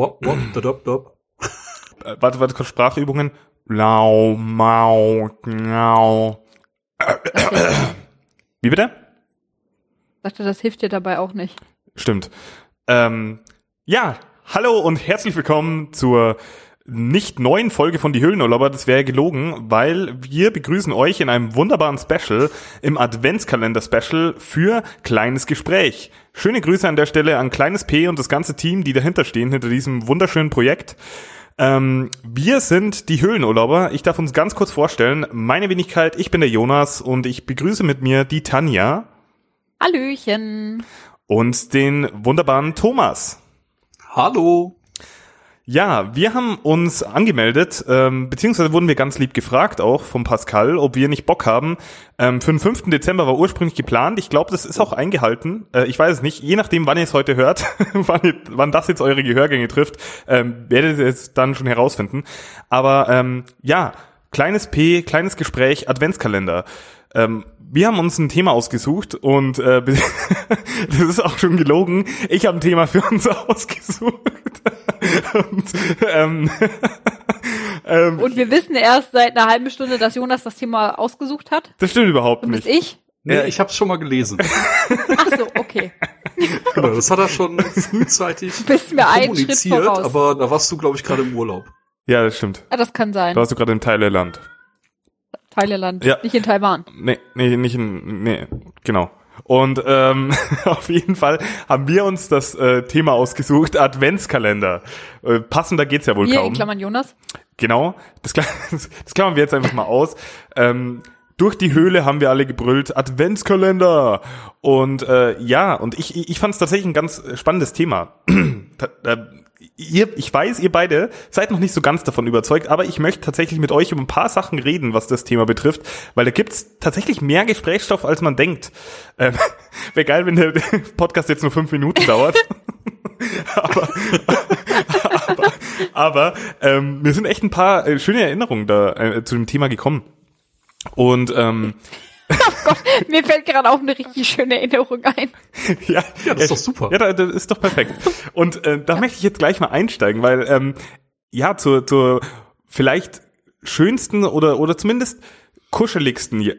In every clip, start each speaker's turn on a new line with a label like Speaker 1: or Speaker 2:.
Speaker 1: Wop, wop, wop, dop, dop.
Speaker 2: Äh, warte, warte, kurz Sprachübungen. Lau, mau, ngau. Wie bitte?
Speaker 3: Sagte, das hilft dir dabei auch nicht.
Speaker 2: Stimmt. Ähm, ja, hallo und herzlich willkommen zur nicht neuen Folge von Die Höhlenurlauber. Das wäre gelogen, weil wir begrüßen euch in einem wunderbaren Special, im Adventskalender-Special für Kleines Gespräch. Schöne Grüße an der Stelle an Kleines P und das ganze Team, die dahinter stehen, hinter diesem wunderschönen Projekt. Ähm, wir sind die Höhlenurlauber. Ich darf uns ganz kurz vorstellen. Meine Wenigkeit, ich bin der Jonas und ich begrüße mit mir die Tanja
Speaker 3: Hallöchen.
Speaker 2: und den wunderbaren Thomas.
Speaker 1: Hallo.
Speaker 2: Ja, wir haben uns angemeldet, ähm, beziehungsweise wurden wir ganz lieb gefragt auch vom Pascal, ob wir nicht Bock haben. Ähm, für den 5. Dezember war ursprünglich geplant. Ich glaube, das ist auch eingehalten. Äh, ich weiß es nicht. Je nachdem, wann ihr es heute hört, wann, ihr, wann das jetzt eure Gehörgänge trifft, ähm, werdet ihr es dann schon herausfinden. Aber ähm, ja, kleines P, kleines Gespräch, Adventskalender. Ähm, wir haben uns ein Thema ausgesucht und äh, das ist auch schon gelogen. Ich habe ein Thema für uns ausgesucht. und, ähm, ähm,
Speaker 3: Und wir wissen erst seit einer halben Stunde, dass Jonas das Thema ausgesucht hat.
Speaker 2: das stimmt überhaupt
Speaker 3: Und
Speaker 2: nicht.
Speaker 3: ich?
Speaker 1: Nee,
Speaker 2: Ja.
Speaker 1: ich hab's schon mal gelesen.
Speaker 3: Ach so, okay.
Speaker 1: Genau, das hat er schon frühzeitig
Speaker 3: Bist mir einen Schritt
Speaker 1: kommuniziert,
Speaker 3: voraus.
Speaker 1: aber da warst du, glaube ich, gerade im Urlaub.
Speaker 2: Ja, das stimmt.
Speaker 3: Ja, das kann sein.
Speaker 2: Da warst du gerade in Thailand.
Speaker 3: Thailand,
Speaker 2: Ja.
Speaker 3: nicht in Taiwan.
Speaker 2: Nee, nee, nicht in, nee, genau. Und ähm, auf jeden Fall haben wir uns das äh, Thema ausgesucht, Adventskalender. Äh, passender geht's ja wohl
Speaker 3: Wir
Speaker 2: kaum.
Speaker 3: in Klammern Jonas.
Speaker 2: Genau, das, kla- das klammern wir jetzt einfach mal aus. Ähm, durch die Höhle haben wir alle gebrüllt, Adventskalender. Und äh, ja, und ich, ich fand es tatsächlich ein ganz spannendes Thema. Ihr, ich weiß, ihr beide seid noch nicht so ganz davon überzeugt, aber ich möchte tatsächlich mit euch über ein paar Sachen reden, was das Thema betrifft, weil da gibt's tatsächlich mehr Gesprächsstoff, als man denkt. Ähm, Wäre geil, wenn der Podcast jetzt nur fünf Minuten dauert. aber aber, aber ähm, mir sind echt ein paar äh, schöne Erinnerungen da äh, zu dem Thema gekommen. Und ähm,
Speaker 3: Mir fällt gerade auch eine richtig schöne Erinnerung ein.
Speaker 2: ja,
Speaker 1: Ja, das ist doch super.
Speaker 2: Ja, da- das ist doch perfekt. Und äh, da möchte ich jetzt gleich mal einsteigen, weil ähm, ja zur, zur vielleicht schönsten oder oder zumindest kuscheligsten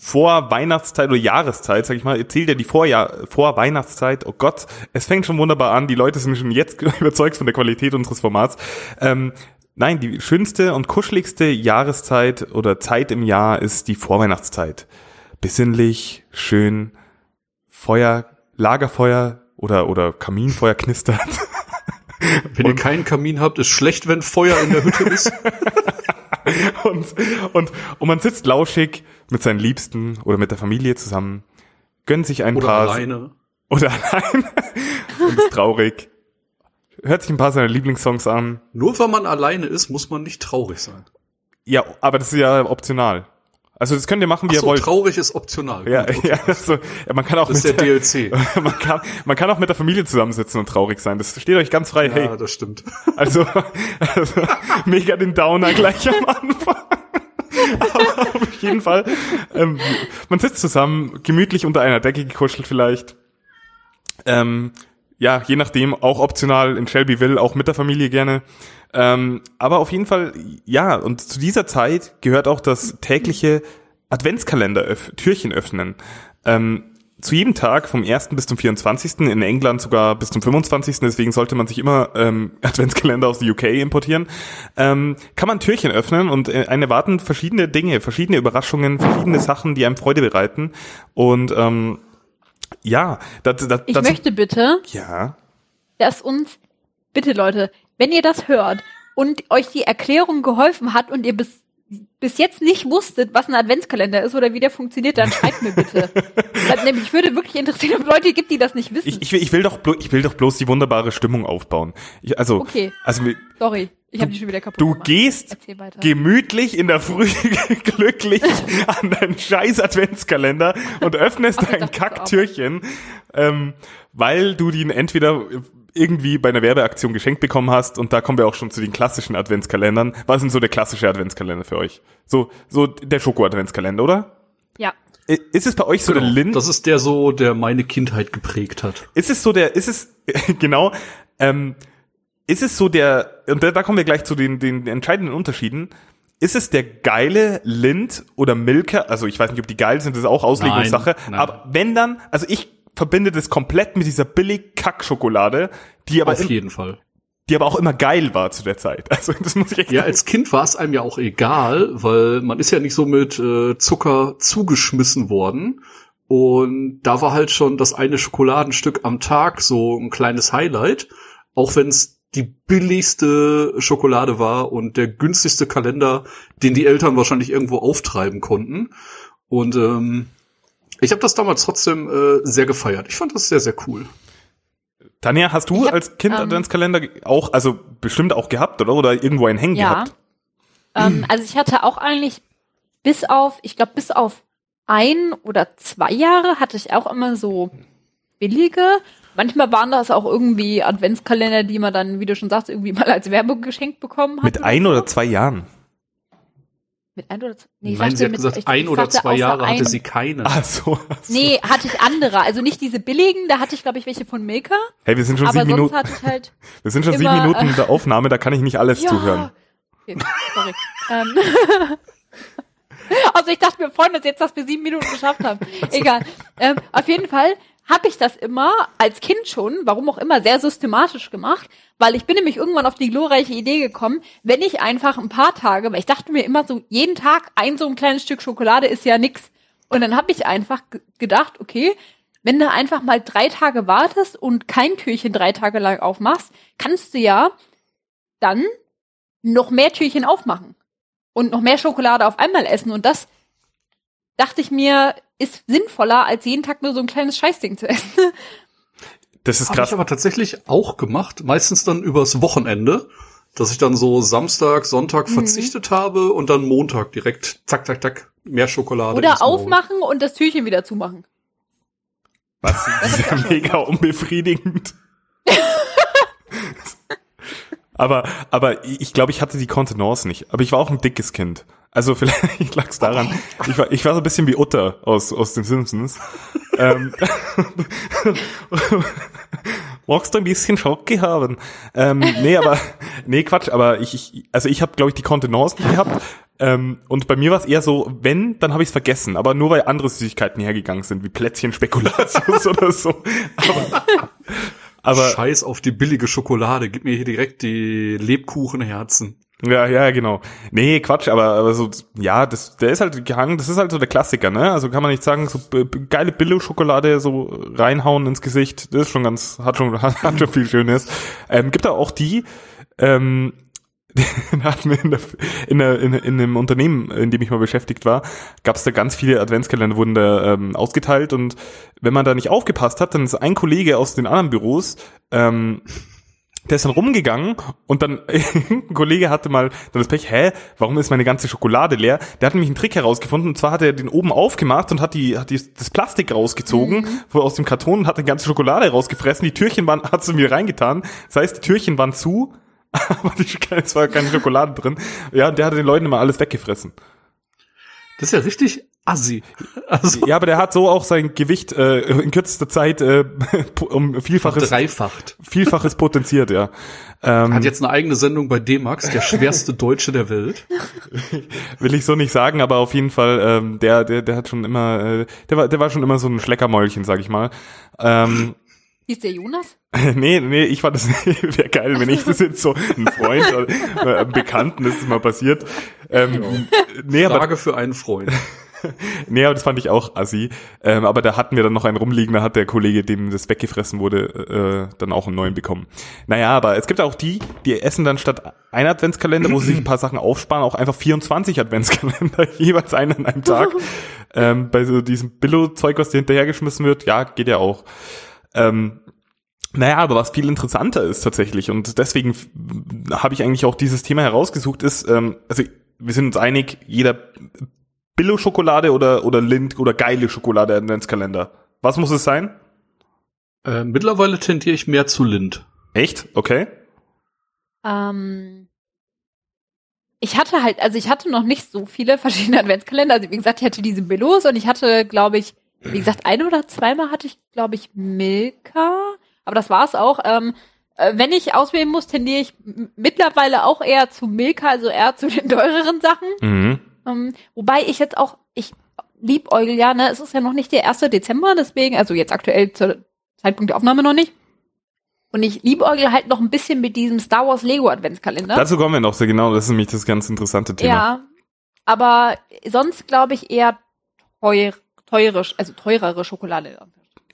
Speaker 2: vor Weihnachtszeit oder Jahreszeit, sag ich mal, erzählt ja die Vorjahr vor Weihnachtszeit. Oh Gott, es fängt schon wunderbar an. Die Leute sind schon jetzt überzeugt von der Qualität unseres Formats. Ähm, nein, die schönste und kuscheligste Jahreszeit oder Zeit im Jahr ist die Vorweihnachtszeit. Besinnlich, schön, Feuer, Lagerfeuer oder, oder Kaminfeuer knistert.
Speaker 1: Wenn ihr keinen Kamin habt, ist schlecht, wenn Feuer in der Hütte ist.
Speaker 2: und, und, und man sitzt lauschig mit seinen Liebsten oder mit der Familie zusammen, gönnt sich ein
Speaker 1: Oder
Speaker 2: paar
Speaker 1: alleine.
Speaker 2: oder allein und ist traurig. Hört sich ein paar seiner Lieblingssongs an.
Speaker 1: Nur weil man alleine ist, muss man nicht traurig sein.
Speaker 2: Ja, aber das ist ja optional. Also das könnt ihr machen, wie
Speaker 1: Ach
Speaker 2: ihr
Speaker 1: so,
Speaker 2: wollt.
Speaker 1: traurig ist optional.
Speaker 2: Ja,
Speaker 1: okay.
Speaker 2: ja, also, ja, man kann auch
Speaker 1: Das ist
Speaker 2: mit
Speaker 1: der DLC.
Speaker 2: man kann, man kann auch mit der Familie zusammensitzen und traurig sein. Das steht euch ganz frei.
Speaker 1: Ja,
Speaker 2: Hey,
Speaker 1: das stimmt.
Speaker 2: Also, also mega den Downer gleich am Anfang. Aber auf jeden Fall, ähm, man sitzt zusammen, gemütlich unter einer Decke gekuschelt vielleicht. Ähm, ja, je nachdem, auch optional in Shelbyville, auch mit der Familie gerne. Ähm, aber auf jeden Fall, ja, und zu dieser Zeit gehört auch das tägliche Adventskalender öff Türchen öffnen. Ähm, zu jedem Tag vom 1. bis zum 24. in England sogar bis zum 25. Deswegen sollte man sich immer ähm, Adventskalender aus der UK importieren. Ähm, kann man Türchen öffnen und äh, einen erwarten verschiedene Dinge, verschiedene Überraschungen, verschiedene Sachen, die einem Freude bereiten. Und ähm, ja, das, das,
Speaker 3: Ich
Speaker 2: das,
Speaker 3: möchte bitte,
Speaker 2: ja,
Speaker 3: dass uns, bitte Leute, wenn ihr das hört und euch die Erklärung geholfen hat und ihr bis, bis jetzt nicht wusstet, was ein Adventskalender ist oder wie der funktioniert, dann schreibt mir bitte. Weil, nämlich, ich würde wirklich interessieren, ob es Leute gibt, die das nicht wissen.
Speaker 2: ich, ich, will, ich will doch ich will doch bloß die wunderbare Stimmung aufbauen. Ich, also,
Speaker 3: Okay.
Speaker 2: also
Speaker 3: Sorry, ich habe die schon wieder kaputt
Speaker 2: Du
Speaker 3: gemacht.
Speaker 2: gehst gemütlich in der Früh glücklich an deinen scheiß Adventskalender und öffnest
Speaker 3: Ach,
Speaker 2: dein Kacktürchen, ähm, weil du den entweder irgendwie bei einer Werbeaktion geschenkt bekommen hast und da kommen wir auch schon zu den klassischen Adventskalendern. Was sind so der klassische Adventskalender für euch? So, so der Schoko-Adventskalender, oder?
Speaker 3: Ja.
Speaker 2: Ist es bei euch so der
Speaker 1: Genau.
Speaker 2: Lind?
Speaker 1: Das ist der so, der meine Kindheit geprägt hat.
Speaker 2: Ist es so der, ist es, genau, ähm, ist es so der, und da, da kommen wir gleich zu den, den entscheidenden Unterschieden. Ist es der geile Lind oder Milka? Also ich weiß nicht, ob die geil sind, das ist auch Auslegungssache.
Speaker 1: Nein, nein.
Speaker 2: Aber wenn dann, also ich verbinde das komplett mit dieser billig Kack-Schokolade, die aber,
Speaker 1: Auf
Speaker 2: im,
Speaker 1: jeden Fall.
Speaker 2: die aber auch immer geil war zu der Zeit. Also das muss ich echt
Speaker 1: Ja, als Kind war es einem ja auch egal, weil man ist ja nicht so mit äh, Zucker zugeschmissen worden. Und da war halt schon das eine Schokoladenstück am Tag so ein kleines Highlight. Auch wenn es die billigste Schokolade war und der günstigste Kalender, den die Eltern wahrscheinlich irgendwo auftreiben konnten. Und ähm, ich habe das damals trotzdem äh, sehr gefeiert. Ich fand das sehr, sehr cool.
Speaker 2: Tanja, hast du
Speaker 3: hab,
Speaker 2: als Kind
Speaker 3: ähm,
Speaker 2: Adventskalender auch, also bestimmt auch gehabt, oder? Oder irgendwo einen hängen
Speaker 3: Ja.
Speaker 2: gehabt?
Speaker 3: Ähm, also ich hatte auch eigentlich bis auf, ich glaube bis auf ein oder zwei Jahre hatte ich auch immer so billige. Manchmal waren das auch irgendwie Adventskalender, die man dann, wie du schon sagst, irgendwie mal als Werbung geschenkt bekommen hat.
Speaker 2: Mit ein oder zwei Jahren.
Speaker 3: Mit ein oder zwei? Nee, ich
Speaker 1: Nein, sie hat
Speaker 3: mit-
Speaker 1: gesagt,
Speaker 3: ich-
Speaker 1: ein
Speaker 3: ich
Speaker 1: oder zwei Jahre hatte sie keine.
Speaker 2: Ach so. ach so.
Speaker 3: Nee, hatte ich andere. Also nicht diese billigen, da hatte ich, glaube ich, welche von Milka.
Speaker 2: Hey, wir sind schon sieben Minuten,
Speaker 3: hatte ich halt.
Speaker 2: wir sind schon
Speaker 3: immer,
Speaker 2: sieben Minuten in der Aufnahme, da kann ich nicht alles zuhören.
Speaker 3: Okay, sorry. ähm. Also ich dachte, wir freuen uns jetzt, dass wir sieben Minuten geschafft haben. Egal. Ähm, auf jeden Fall habe ich das immer als Kind schon, warum auch immer, sehr systematisch gemacht, weil ich bin nämlich irgendwann auf die glorreiche Idee gekommen, wenn ich einfach ein paar Tage, weil ich dachte mir immer so, jeden Tag ein so ein kleines Stück Schokolade ist ja nix. Und dann habe ich einfach ge- gedacht, okay, wenn du einfach mal drei Tage wartest und kein Türchen drei Tage lang aufmachst, kannst du ja dann noch mehr Türchen aufmachen und noch mehr Schokolade auf einmal essen. Und das dachte ich mir, ist sinnvoller, als jeden Tag nur so ein kleines Scheißding zu essen.
Speaker 2: Das ist
Speaker 1: Habe
Speaker 2: krass.
Speaker 1: ich aber tatsächlich auch gemacht, meistens dann übers Wochenende, dass ich dann so Samstag, Sonntag
Speaker 3: Mhm.
Speaker 1: verzichtet habe und dann Montag direkt zack, zack, zack, mehr Schokolade.
Speaker 3: Oder aufmachen und das Türchen wieder zumachen.
Speaker 2: Was? Das ist ja mega unbefriedigend. aber, aber ich glaube, ich hatte die Kontenance nicht. Aber ich war auch ein dickes Kind. Also vielleicht lag es daran. Ich war, ich war so ein bisschen wie Utter aus, aus den Simpsons. ähm, magst du ein bisschen Schocke haben? Ähm, nee, aber, nee, Quatsch, aber ich, ich also ich habe, glaube ich, die Kontenance nicht gehabt. Ähm, und bei mir war es eher so, wenn, dann habe ich es vergessen, aber nur weil andere Süßigkeiten hergegangen sind, wie Plätzchen, Spekulatius oder so. Aber, aber
Speaker 1: Scheiß auf die billige Schokolade, gib mir hier direkt die Lebkuchenherzen.
Speaker 2: Ja, ja, genau. Nee, Quatsch, aber, aber so, ja, das, der ist halt gehangen, das ist halt so der Klassiker, ne? Also kann man nicht sagen, so geile Billo-Schokolade so reinhauen ins Gesicht, das ist schon ganz, hat schon, hat, schon viel Schönes. Ähm, gibt da auch die, ähm, hatten wir in, der, in, der, in, in einem Unternehmen, in dem ich mal beschäftigt war, gab es da ganz viele Adventskalender, wurden da ähm, ausgeteilt und wenn man da nicht aufgepasst hat, dann ist ein Kollege aus den anderen Büros, ähm, der ist dann rumgegangen und dann ein Kollege hatte mal dann das Pech, hä, warum ist meine ganze Schokolade leer? Der hat nämlich einen Trick herausgefunden und zwar hat er den oben aufgemacht und hat die hat die, das Plastik rausgezogen wo aus dem Karton und hat die ganze Schokolade rausgefressen. Die Türchen waren hat sie mir reingetan. Das heißt, die Türchen waren zu, aber die, es war keine Schokolade drin. Ja, und der hat den Leuten immer alles weggefressen.
Speaker 1: Das ist ja richtig assi. Also
Speaker 2: Ja, aber der hat so auch sein Gewicht äh, in kürzester Zeit äh, um vielfaches
Speaker 1: dreifacht.
Speaker 2: vielfaches potenziert, ja. Ähm,
Speaker 1: Hat jetzt eine eigene Sendung bei D-Max, der schwerste Deutsche der Welt.
Speaker 2: will ich so nicht sagen, aber auf jeden Fall, ähm, der, der, der hat schon immer, äh, der war, der war schon immer so ein Schleckermäulchen, sag ich mal. Ähm,
Speaker 3: Hieß der Jonas?
Speaker 2: nee, nee, ich fand das wäre geil, wenn ich das jetzt so ein Freund oder äh, einem Bekannten, das ist mal passiert. Ähm, nee, aber,
Speaker 1: Frage für einen Freund.
Speaker 2: nee, aber das fand ich auch assi. Ähm, aber da hatten wir dann noch einen rumliegen, da hat der Kollege, dem das weggefressen wurde, äh, dann auch einen neuen bekommen. Naja, aber es gibt auch die, die essen dann statt ein Adventskalender, wo sie sich ein paar Sachen aufsparen, auch einfach 24 Adventskalender, jeweils einen an einem Tag. ähm, bei so diesem Billo-Zeug, was dir hinterhergeschmissen wird, ja, geht ja auch. Ähm, naja, aber was viel interessanter ist tatsächlich und deswegen habe ich eigentlich auch dieses Thema herausgesucht, ist, ähm, also wir sind uns einig, jeder Billo-Schokolade oder, oder Lind oder geile Schokolade Adventskalender. Was muss es sein?
Speaker 1: Äh, mittlerweile tendiere ich mehr zu Lind.
Speaker 2: Echt? Okay.
Speaker 3: Ähm, ich hatte halt, also ich hatte noch nicht so viele verschiedene Adventskalender. Also wie gesagt, ich hatte diese Billos und ich hatte, glaube ich, wie gesagt, ein oder zweimal hatte ich, glaube ich, Milka. Aber das war's auch. Ähm, Äh, wenn ich auswählen muss, tendiere ich mittlerweile auch eher zu Milka, also eher zu den teureren Sachen.
Speaker 2: Mhm.
Speaker 3: Ähm, wobei ich jetzt auch, ich liebäugel ja, ne, es ist ja noch nicht der 1. Dezember, deswegen, also jetzt aktuell zur Zeitpunkt der Aufnahme noch nicht. Und ich liebäugel halt noch ein bisschen mit diesem Star Wars Lego Adventskalender.
Speaker 2: Dazu kommen wir noch sehr genau. Das ist nämlich das ganz interessante Thema.
Speaker 3: Ja, aber sonst glaube ich eher teuer, teure, also teurere Schokolade.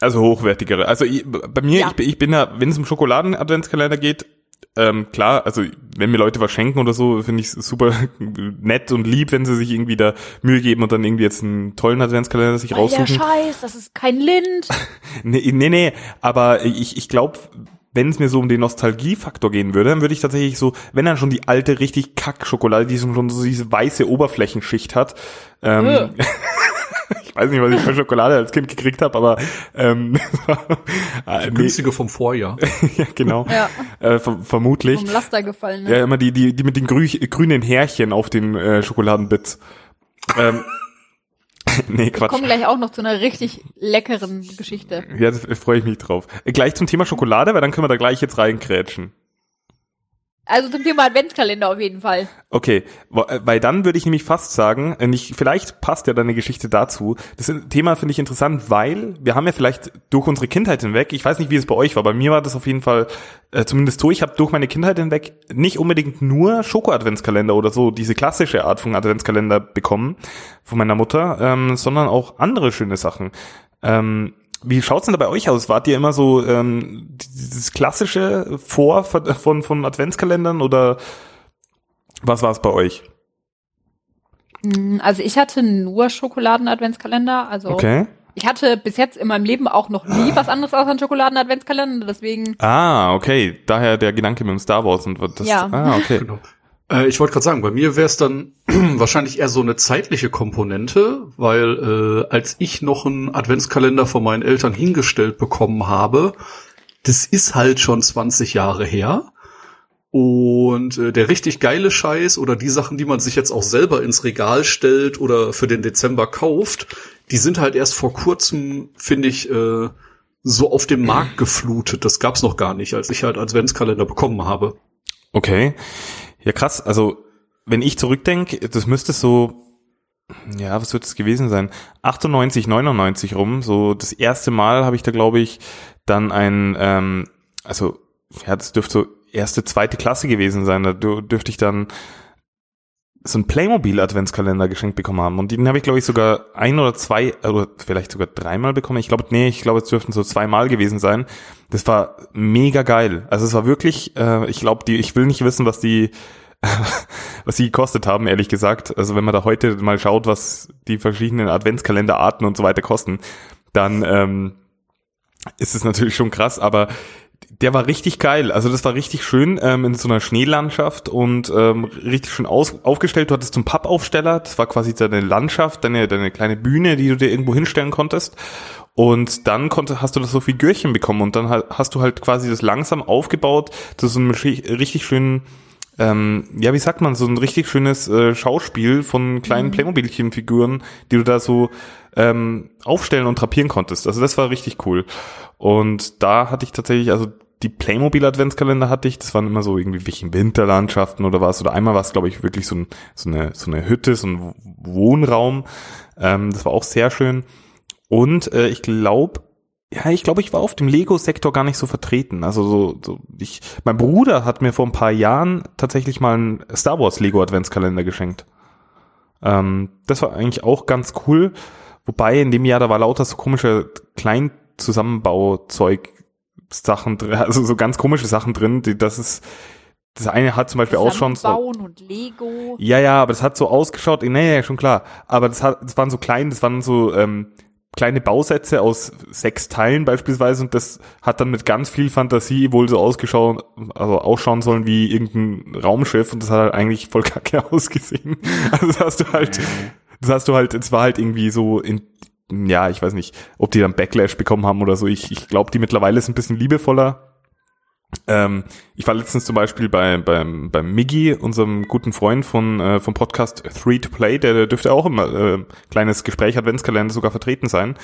Speaker 2: Also hochwertigere. Also ich, bei mir,
Speaker 3: Ja.
Speaker 2: ich, bin- ich bin da, wenn es um Schokoladen-Adventskalender geht, ähm, klar, also wenn mir Leute was schenken oder so, finde ich es super nett und lieb, wenn sie sich irgendwie da Mühe geben und dann irgendwie jetzt einen tollen Adventskalender sich
Speaker 3: Weil der
Speaker 2: raussuchen.
Speaker 3: Scheiß, das ist kein Lind.
Speaker 2: Nee, nee, nee, aber ich, ich glaube, wenn es mir so um den Nostalgiefaktor gehen würde, dann würde ich tatsächlich so, wenn dann schon die alte, richtig Kack-Schokolade, die schon so diese weiße Oberflächenschicht hat, ähm,
Speaker 3: Äh.
Speaker 2: weiß nicht, was ich für Schokolade als Kind gekriegt habe, aber ähm, äh, nee,
Speaker 1: Günstige vom Vorjahr.
Speaker 2: ja, genau,
Speaker 3: Ja,
Speaker 2: äh, ver vermutlich.
Speaker 3: vom Laster gefallen. Ne?
Speaker 2: Ja, immer die, die, die mit den grü grünen Härchen auf den äh, Schokoladenbits. Ähm, nee,
Speaker 3: Wir
Speaker 2: Quatsch.
Speaker 3: kommen gleich auch noch zu einer richtig leckeren Geschichte.
Speaker 2: Ja, da freue ich mich drauf. Gleich zum Thema Schokolade, weil dann können wir da gleich jetzt reinkrätschen.
Speaker 3: Also zum Thema Adventskalender auf jeden Fall.
Speaker 2: Okay, äh, weil dann würde ich nämlich fast sagen, äh, nicht, vielleicht passt ja deine Geschichte dazu. Das Thema finde ich interessant, weil wir haben ja vielleicht durch unsere Kindheit hinweg, ich weiß nicht, wie es bei euch war, bei mir war das auf jeden Fall äh, zumindest so, ich habe durch meine Kindheit hinweg nicht unbedingt nur Schoko-Adventskalender oder so, diese klassische Art von Adventskalender bekommen von meiner Mutter, ähm, sondern auch andere schöne Sachen. Ähm, wie schaut's denn da bei euch aus? Wart ihr immer so ähm, dieses klassische Vor von, von Adventskalendern oder was war es bei euch?
Speaker 3: Mm, Also ich hatte nur Schokoladen-Adventskalender. Also
Speaker 2: Okay.
Speaker 3: ich hatte bis jetzt in meinem Leben auch noch nie was anderes außer einen Schokoladen-Adventskalender. Deswegen,
Speaker 2: Ah, okay. Daher der Gedanke mit dem Star Wars und das.
Speaker 3: Ja.
Speaker 2: Ah, okay.
Speaker 1: Genau. Äh, ich wollte gerade sagen, bei mir wäre es dann wahrscheinlich eher so eine zeitliche Komponente, weil äh, als ich noch einen Adventskalender von meinen Eltern hingestellt bekommen habe, das ist halt schon 20 Jahre her. Und äh, der richtig geile Scheiß oder die Sachen, die man sich jetzt auch selber ins Regal stellt oder für den Dezember kauft, die sind halt erst vor kurzem, finde ich, äh, so auf dem Markt geflutet. Das gab's noch gar nicht, als ich halt Adventskalender bekommen habe.
Speaker 2: Okay. Ja, krass. Also, wenn ich zurückdenke, das müsste so, ja, was wird es gewesen sein? 98, 99 rum. So das erste Mal habe ich da, glaube ich, dann ein, ähm, also, ja, das dürfte so erste, zweite Klasse gewesen sein. Da dür- dürfte ich dann so einen Playmobil-Adventskalender geschenkt bekommen haben. Und den habe ich, glaube ich, sogar ein oder zwei, oder vielleicht sogar dreimal bekommen. Ich glaube, nee, ich glaube, es dürften so zweimal gewesen sein. Das war mega geil. Also es war wirklich, äh, ich glaube, die, ich will nicht wissen, was die, was die gekostet haben, ehrlich gesagt. Also wenn man da heute mal schaut, was die verschiedenen Adventskalenderarten und so weiter kosten, dann ähm, ist es natürlich schon krass, aber der war richtig geil. Also das war richtig schön ähm, in so einer Schneelandschaft und ähm, richtig schön aus, aufgestellt. Du hattest so einen Pappaufsteller, das war quasi deine Landschaft, deine, deine kleine Bühne, die du dir irgendwo hinstellen konntest. Und dann konnte, hast du das so Figürchen bekommen und dann ha- hast du halt quasi das langsam aufgebaut zu so einem richtig schönen, ähm, ja, wie sagt man, so ein richtig schönes äh, Schauspiel von kleinen Playmobilchen-Figuren, die du da so ähm, aufstellen und drapieren konntest. Also das war richtig cool. Und da hatte ich tatsächlich, also die Playmobil-Adventskalender hatte ich, das waren immer so irgendwie welche Winterlandschaften oder was. Oder einmal war es, glaube ich, wirklich so, ein, so, eine, so eine Hütte, so ein Wohnraum. Ähm, das war auch sehr schön. Und äh, ich glaube, ja, ich glaube, ich war auf dem Lego-Sektor gar nicht so vertreten. Also so, so ich, mein Bruder hat mir vor ein paar Jahren tatsächlich mal einen Star Wars Lego Adventskalender geschenkt. Ähm, das war eigentlich auch ganz cool. Wobei in dem Jahr da war lauter so komische Kleinzusammenbauzeug Sachen drin, also so ganz komische Sachen drin. Die, das ist, das eine hat zum Beispiel auch schon so.
Speaker 3: Und Lego.
Speaker 2: Ja, ja, aber das hat so ausgeschaut, nee, ja, schon klar. Aber das hat, das waren so klein, das waren so ähm, kleine Bausätze aus sechs Teilen beispielsweise und das hat dann mit ganz viel Fantasie wohl so ausgeschaut, also ausschauen sollen wie irgendein Raumschiff und das hat halt eigentlich voll kacke ausgesehen. Also das hast du halt, das hast du halt, es war halt irgendwie so in, ja, ich weiß nicht, ob die dann Backlash bekommen haben oder so. Ich, ich glaube, die mittlerweile ist ein bisschen liebevoller. Ähm, ich war letztens zum Beispiel bei, beim, beim Miggy, unserem guten Freund von, äh, vom Podcast Three to Play, der, der dürfte auch immer äh, kleines Gespräch Adventskalender sogar vertreten sein.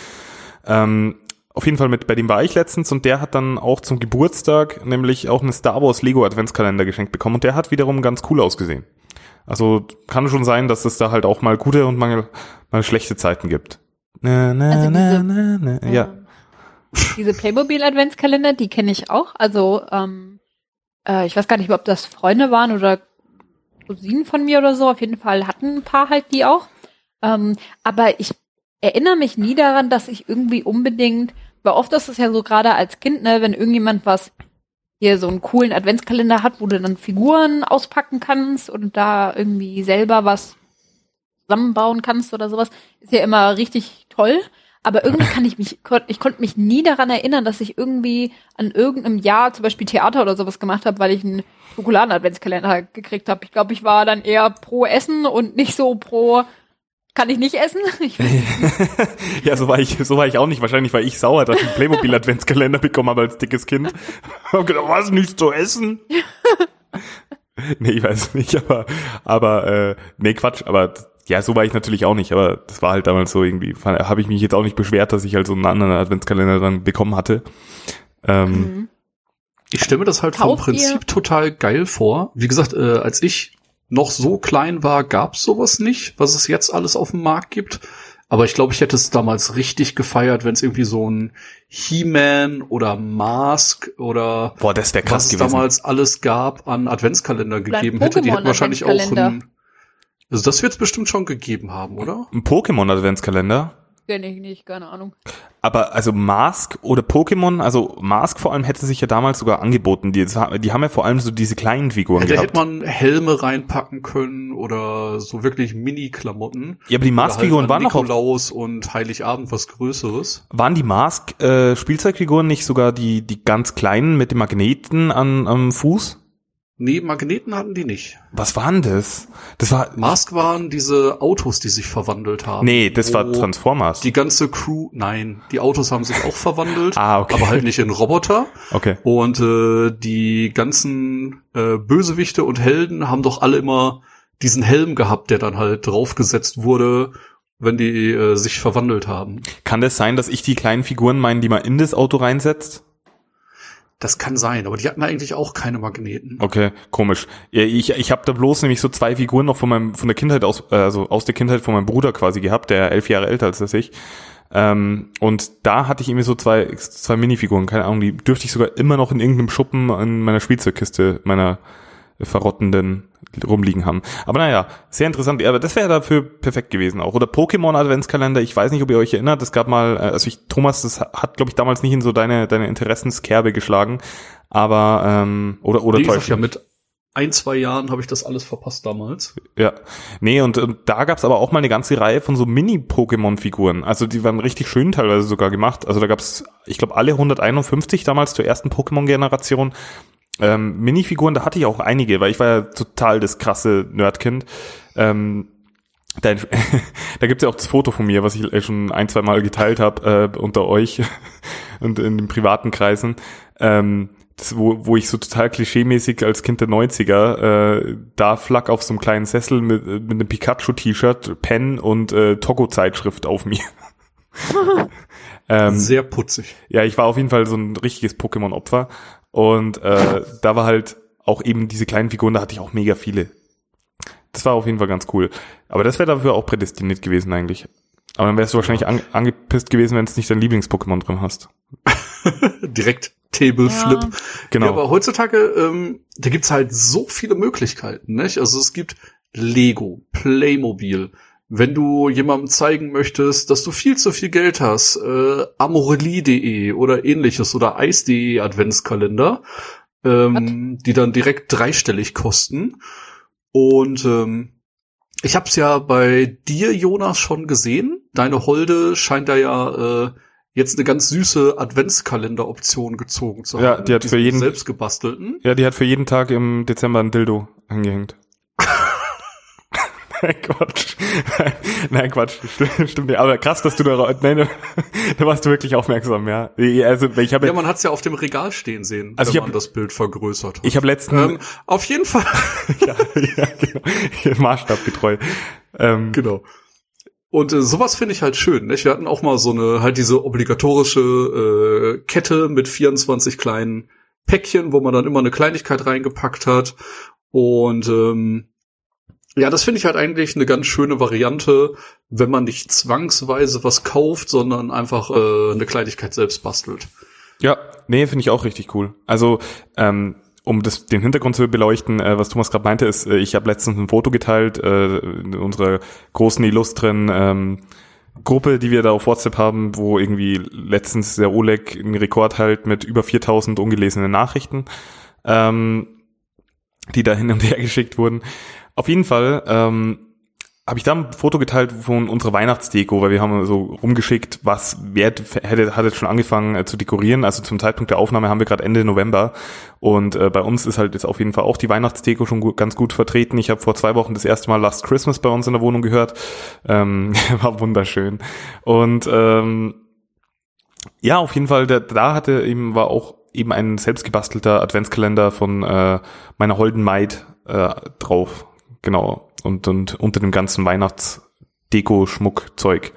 Speaker 2: Ähm, Auf jeden Fall mit, bei dem war ich letztens und der hat dann auch zum Geburtstag nämlich auch einen Star Wars Lego Adventskalender geschenkt bekommen und der hat wiederum ganz cool ausgesehen. Also kann schon sein, dass es da halt auch mal gute und mal, mal schlechte Zeiten gibt. Na, na,
Speaker 3: Also
Speaker 2: na,
Speaker 3: diese-
Speaker 2: na, na. Ja.
Speaker 3: Ähm, Diese Playmobil Adventskalender, die kenne ich auch. Also ähm, äh, ich weiß gar nicht, ob das Freunde waren oder Cousinen von mir oder so. Auf jeden Fall hatten ein paar halt die auch. Ähm, aber ich erinnere mich nie daran, dass ich irgendwie unbedingt, weil oft ist es ja so gerade als Kind, ne, wenn irgendjemand was hier so einen coolen Adventskalender hat, wo du dann Figuren auspacken kannst und da irgendwie selber was zusammenbauen kannst oder sowas, ist ja immer richtig toll. Aber irgendwie kann ich mich, ich konnte mich nie daran erinnern, dass ich irgendwie an irgendeinem Jahr zum Beispiel Theater oder sowas gemacht habe, weil ich einen Schokoladen-Adventskalender gekriegt habe. Ich glaube, ich war dann eher pro Essen und nicht so pro kann ich nicht essen. Ich,
Speaker 2: ja, so war ich, so war ich auch nicht. Wahrscheinlich war ich sauer, dass ich einen Playmobil Adventskalender bekommen habe als dickes Kind. Hab gedacht, was nichts zu essen? nee, ich weiß nicht, aber, aber, äh, nee, Quatsch, aber, ja, so war ich natürlich auch nicht, aber das war halt damals so irgendwie, habe ich mich jetzt auch nicht beschwert, dass ich halt so einen anderen Adventskalender dann bekommen hatte. Ähm,
Speaker 3: Mhm.
Speaker 1: Ich stelle mir das halt vom
Speaker 3: Kauft ihr-
Speaker 1: Prinzip total geil vor. Wie gesagt, äh, als ich noch so klein war, gab's sowas nicht, was es jetzt alles auf dem Markt gibt. Aber ich glaube, ich hätte es damals richtig gefeiert, wenn es irgendwie so ein He-Man oder Mask oder
Speaker 2: boah, das wäre
Speaker 1: was
Speaker 2: krass
Speaker 1: es
Speaker 2: gewesen.
Speaker 1: damals alles gab an Adventskalender
Speaker 3: ein
Speaker 1: gegeben hätte. Die hätten wahrscheinlich auch ein, also das wird es bestimmt schon gegeben haben, oder?
Speaker 2: Ein Pokémon Adventskalender?
Speaker 3: Kenn ich nicht, keine Ahnung.
Speaker 2: Aber also Mask oder Pokémon, also Mask vor allem hätte sich ja damals sogar angeboten. Die, die haben ja vor allem so diese kleinen Figuren
Speaker 1: Ja, da
Speaker 2: gehabt.
Speaker 1: hätte man Helme reinpacken können oder so wirklich Mini-Klamotten.
Speaker 2: ja, aber die
Speaker 1: Oder
Speaker 2: Mask-Figuren
Speaker 1: halt
Speaker 2: waren noch
Speaker 1: Nikolaus und Heiligabend was Größeres.
Speaker 2: waren die Mask äh, Spielzeugfiguren nicht sogar die die ganz kleinen mit den Magneten an, am Fuß?
Speaker 1: Nee, Magneten hatten die nicht.
Speaker 2: Was waren das? Das war
Speaker 1: Mask waren diese Autos, die sich verwandelt haben.
Speaker 2: Nee, das war Transformers.
Speaker 1: Die ganze Crew, nein, die Autos haben sich auch verwandelt,
Speaker 2: Ah, okay.
Speaker 1: aber halt nicht in Roboter.
Speaker 2: okay.
Speaker 1: Und äh, die ganzen äh, Bösewichte und Helden haben doch alle immer diesen Helm gehabt, der dann halt draufgesetzt wurde, wenn die äh, sich verwandelt haben.
Speaker 2: Kann das sein, dass ich die kleinen Figuren meinen, die man in das Auto reinsetzt?
Speaker 1: Das kann sein, aber die hatten eigentlich auch keine Magneten.
Speaker 2: Okay, komisch. Ja, ich ich habe da bloß nämlich so zwei Figuren noch von meinem von der Kindheit aus, äh, also aus der Kindheit von meinem Bruder quasi gehabt, der elf Jahre älter als das ich. Ähm, und da hatte ich irgendwie so zwei zwei Minifiguren, keine Ahnung, die dürfte ich sogar immer noch in irgendeinem Schuppen in meiner Spielzeugkiste meiner verrottenden rumliegen haben. Aber naja, sehr interessant. Aber das wäre dafür perfekt gewesen auch. Oder Pokémon Adventskalender. Ich weiß nicht, ob ihr euch erinnert. Es gab mal, äh, also ich, Thomas, das hat, glaube ich, damals nicht in so deine, deine Interessenskerbe geschlagen. Aber, ähm, oder, oder täuscht
Speaker 1: ja, mit ein, zwei Jahren habe ich das alles verpasst damals.
Speaker 2: Ja, nee, und, und da gab's aber auch mal eine ganze Reihe von so Mini-Pokémon-Figuren. Also die waren richtig schön teilweise sogar gemacht. Also da gab's, ich glaube, alle 151 damals zur ersten Pokémon-Generation. Ähm, Minifiguren, da hatte ich auch einige, weil ich war ja total das krasse Nerdkind. Ähm, da, da gibt's ja auch das Foto von mir, was ich äh, schon ein, zwei Mal geteilt habe äh, unter euch und in den privaten Kreisen. Ähm, das, wo, wo ich so total klischeemäßig als Kind der 90er äh, da flack auf so einem kleinen Sessel mit, äh, mit einem Pikachu-T-Shirt, Pen und äh, Togo-Zeitschrift auf mir. ähm,
Speaker 1: Sehr putzig.
Speaker 2: ja, ich war auf jeden Fall so ein richtiges Pokémon-Opfer. Und äh, da war halt auch eben diese kleinen Figuren, da hatte ich auch mega viele. Das war auf jeden Fall ganz cool. Aber das wäre dafür auch prädestiniert gewesen eigentlich. Aber dann wärst du wahrscheinlich an, angepisst gewesen, wenn es nicht dein Lieblings-Pokémon drin hast.
Speaker 1: Direkt Table Flip.
Speaker 3: Ja.
Speaker 2: Genau.
Speaker 1: Ja, aber heutzutage, ähm, da gibt's halt so viele Möglichkeiten, nicht? Also es gibt Lego, Playmobil. Wenn du jemandem zeigen möchtest, dass du viel zu viel Geld hast, äh, amorelie.de oder ähnliches oder eis.de Adventskalender, ähm, die dann direkt dreistellig kosten. Und ähm, ich hab's ja bei dir, Jonas, schon gesehen. Deine Holde scheint da ja äh, jetzt eine ganz süße Adventskalender-Option gezogen zu haben.
Speaker 2: Ja, die hat für jeden-
Speaker 1: selbst gebastelten.
Speaker 2: Ja, die hat für jeden Tag im Dezember ein Dildo angehängt. Nein, Quatsch. Nein, Quatsch. Stimmt, nicht. Aber krass, dass du da, nein, da warst du wirklich aufmerksam, ja. Also, ich habe,
Speaker 1: Ja, man hat's ja auf dem Regal stehen sehen,
Speaker 2: Also
Speaker 1: wenn
Speaker 2: ich hab-
Speaker 1: man das Bild vergrößert hat.
Speaker 2: ich habe letzten,
Speaker 1: ähm, auf jeden Fall.
Speaker 2: ja, ja, genau, maßstabgetreu. Ähm,
Speaker 1: genau. Und äh, sowas finde ich halt schön. Nicht? Wir hatten auch mal so eine, halt diese obligatorische äh, Kette mit 24 kleinen Päckchen, wo man dann immer eine Kleinigkeit reingepackt hat. Und ähm, ja, das finde ich halt eigentlich eine ganz schöne Variante, wenn man nicht zwangsweise was kauft, sondern einfach äh, eine Kleinigkeit selbst bastelt.
Speaker 2: Ja, nee, finde ich auch richtig cool. Also, ähm, um das, den Hintergrund zu beleuchten, äh, was Thomas gerade meinte, ist, äh, ich habe letztens ein Foto geteilt, äh, unserer großen illustren ähm, Gruppe, die wir da auf WhatsApp haben, wo irgendwie letztens der Oleg einen Rekord halt mit über 4000 ungelesenen Nachrichten, ähm, die da hin und her geschickt wurden. Auf jeden Fall ähm, habe ich da ein Foto geteilt von unserer Weihnachtsdeko, weil wir haben so rumgeschickt, was wer hätte hat jetzt schon angefangen äh, zu dekorieren. Also zum Zeitpunkt der Aufnahme haben wir gerade Ende November und äh, bei uns ist halt jetzt auf jeden Fall auch die Weihnachtsdeko schon gut, ganz gut vertreten. Ich habe vor zwei Wochen das erste Mal Last Christmas bei uns in der Wohnung gehört, ähm, war wunderschön und ähm, ja auf jeden Fall der, da hatte eben war auch eben ein selbstgebastelter Adventskalender von äh, meiner holden Maid äh, drauf genau. Und, und unter dem ganzen Weihnachts-Deko-Schmuckzeug.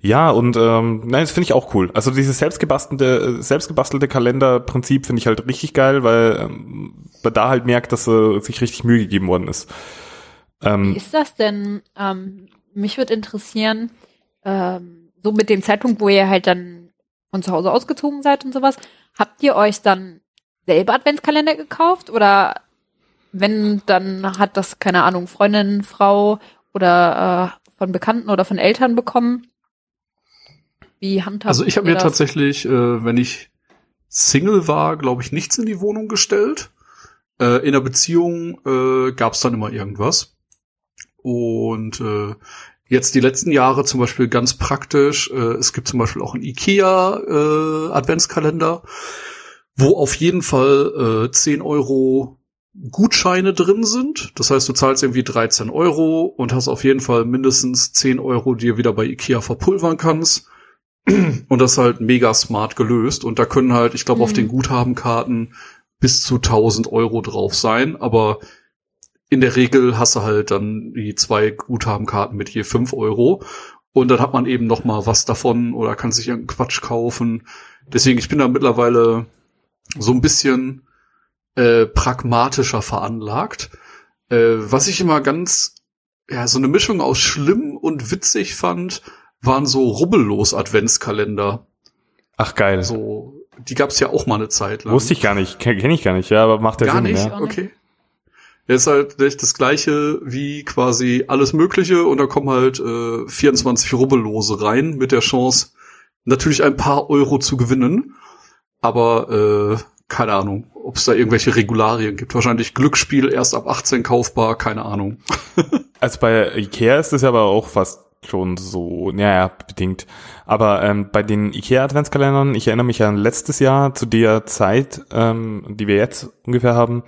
Speaker 2: Ja, und ähm, nein, das finde ich auch cool. Also dieses selbstgebastelte, selbstgebastelte Kalenderprinzip finde ich halt richtig geil, weil ähm, man da halt merkt, dass äh, sich richtig Mühe gegeben worden ist.
Speaker 3: Ähm, Wie ist das denn? Ähm, mich würde interessieren, ähm, so mit dem Zeitpunkt, wo ihr halt dann von zu Hause ausgezogen seid und sowas, habt ihr euch dann selber Adventskalender gekauft oder wenn, dann hat das, keine Ahnung, Freundin, Frau oder äh, von Bekannten oder von Eltern bekommen. Wie handhabt
Speaker 1: Also ich habe mir das? tatsächlich, äh, wenn ich Single war, glaube ich, nichts in die Wohnung gestellt. Äh, in der Beziehung äh, gab es dann immer irgendwas. Und äh, jetzt die letzten Jahre zum Beispiel ganz praktisch. Äh, es gibt zum Beispiel auch einen IKEA äh, Adventskalender, wo auf jeden Fall äh, 10 Euro Gutscheine drin sind. Das heißt, du zahlst irgendwie 13 Euro und hast auf jeden Fall mindestens 10 Euro, die ihr wieder bei Ikea verpulvern kannst. Und das ist halt mega smart gelöst. Und da können halt, ich glaube, mhm. auf den Guthabenkarten bis zu 1000 Euro drauf sein. Aber in der Regel hast du halt dann die zwei Guthabenkarten mit je 5 Euro. Und dann hat man eben noch mal was davon oder kann sich irgendeinen Quatsch kaufen. Deswegen, ich bin da mittlerweile so ein bisschen äh, pragmatischer veranlagt. Äh, was ich immer ganz, ja, so eine Mischung aus schlimm und witzig fand, waren so rubbellos Adventskalender.
Speaker 2: Ach geil.
Speaker 1: So, die gab's ja auch mal eine Zeit lang.
Speaker 2: Wusste ich gar nicht, kenne kenn ich gar nicht, ja, aber macht der
Speaker 1: gar
Speaker 2: Sinn.
Speaker 1: Nicht? Ja. Okay. Ja, ist halt das gleiche wie quasi alles Mögliche und da kommen halt äh, 24 Rubbellose rein mit der Chance, natürlich ein paar Euro zu gewinnen. Aber äh, keine Ahnung, ob es da irgendwelche Regularien gibt. Wahrscheinlich Glücksspiel erst ab 18 kaufbar, keine Ahnung.
Speaker 2: also bei Ikea ist es aber auch fast schon so, naja, bedingt. Aber ähm, bei den IKEA-Adventskalendern, ich erinnere mich an letztes Jahr zu der Zeit, ähm, die wir jetzt ungefähr haben,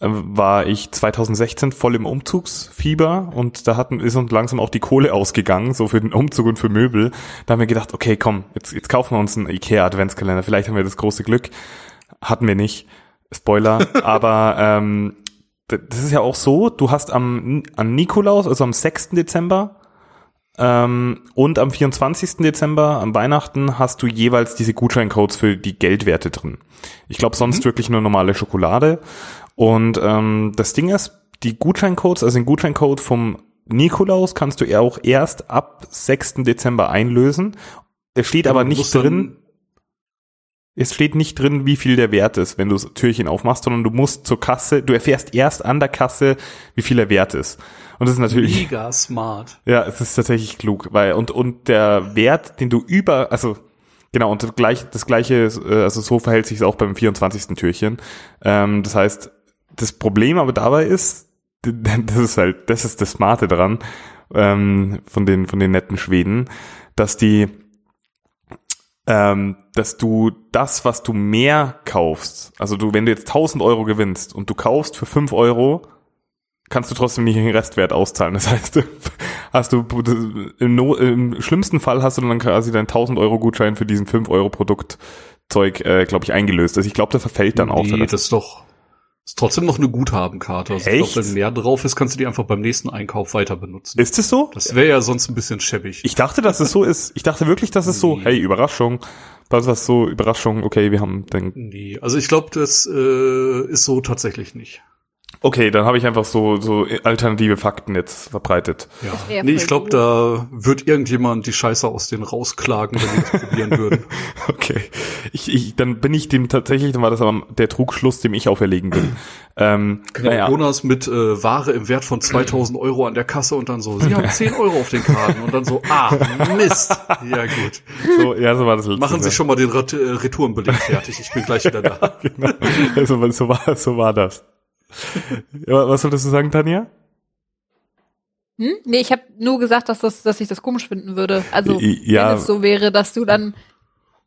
Speaker 2: äh, war ich 2016 voll im Umzugsfieber und da hatten, ist uns langsam auch die Kohle ausgegangen, so für den Umzug und für Möbel. Da haben wir gedacht, okay, komm, jetzt, jetzt kaufen wir uns einen IKEA-Adventskalender, vielleicht haben wir das große Glück. Hatten wir nicht. Spoiler. aber ähm, das ist ja auch so, du hast am an Nikolaus, also am 6. Dezember ähm, und am 24. Dezember, am Weihnachten, hast du jeweils diese Gutscheincodes für die Geldwerte drin. Ich glaube sonst mhm. wirklich nur normale Schokolade. Und ähm, das Ding ist, die Gutscheincodes, also den Gutscheincode vom Nikolaus kannst du ja auch erst ab 6. Dezember einlösen. Es steht ja, aber nicht drin, es steht nicht drin, wie viel der Wert ist, wenn du das Türchen aufmachst, sondern du musst zur Kasse, du erfährst erst an der Kasse, wie viel der Wert ist. Und das ist natürlich
Speaker 1: mega smart.
Speaker 2: Ja, es ist tatsächlich klug, weil und und der Wert, den du über, also genau und das gleiche, das gleiche, äh, also so verhält sich es auch beim 24. Türchen. Ähm, das heißt, das Problem aber dabei ist, das ist halt, das ist das Smarte dran ähm, von den von den netten Schweden, dass die ähm, dass du das, was du mehr kaufst, also du, wenn du jetzt 1000 Euro gewinnst und du kaufst für 5 Euro, kannst du trotzdem nicht den Restwert auszahlen. Das heißt, hast du im, no, im schlimmsten Fall hast du dann quasi deinen 1000 Euro Gutschein für diesen 5 Euro Produktzeug, äh, glaube ich, eingelöst. Also ich glaube, der verfällt dann
Speaker 1: nee,
Speaker 2: auch.
Speaker 1: Nee, das ist doch Ist trotzdem noch eine Guthabenkarte. Also
Speaker 2: Echt?
Speaker 1: ich glaube, wenn mehr drauf ist, kannst du die einfach beim nächsten Einkauf weiter benutzen.
Speaker 2: Ist es so?
Speaker 1: Das wäre ja sonst ein bisschen schäbig.
Speaker 2: Ich dachte, dass es so ist. Ich dachte wirklich, dass es so,
Speaker 1: Nee.
Speaker 2: hey, Überraschung. Das war so, Überraschung, okay, wir haben den.
Speaker 1: nee, also ich glaube, das äh, ist so tatsächlich nicht.
Speaker 2: Okay, dann habe ich einfach so, so alternative Fakten jetzt verbreitet.
Speaker 1: Ja. Nee, ich glaube, da wird irgendjemand die Scheiße aus denen rausklagen, wenn die das probieren würden.
Speaker 2: Okay. Ich, ich, dann bin ich dem tatsächlich, dann war das aber der Trugschluss, dem ich auferlegen will. ähm,
Speaker 1: Genau,
Speaker 2: naja,
Speaker 1: Jonas mit äh, Ware im Wert von 2000 Euro an der Kasse und dann so, sie haben 10 Euro auf den Karten und dann so, ah, Mist. Ja gut.
Speaker 2: so, ja, so war das letzte
Speaker 1: Machen Sie schon mal den Ret äh, Retourenbeleg fertig, ich bin gleich wieder da.
Speaker 2: genau. so, so, war, so war das. Was solltest du sagen, Tanja?
Speaker 3: Hm? Nee, ich habe nur gesagt, dass, das, dass ich das komisch finden würde. Also,
Speaker 2: ja.
Speaker 3: wenn es so wäre, dass du dann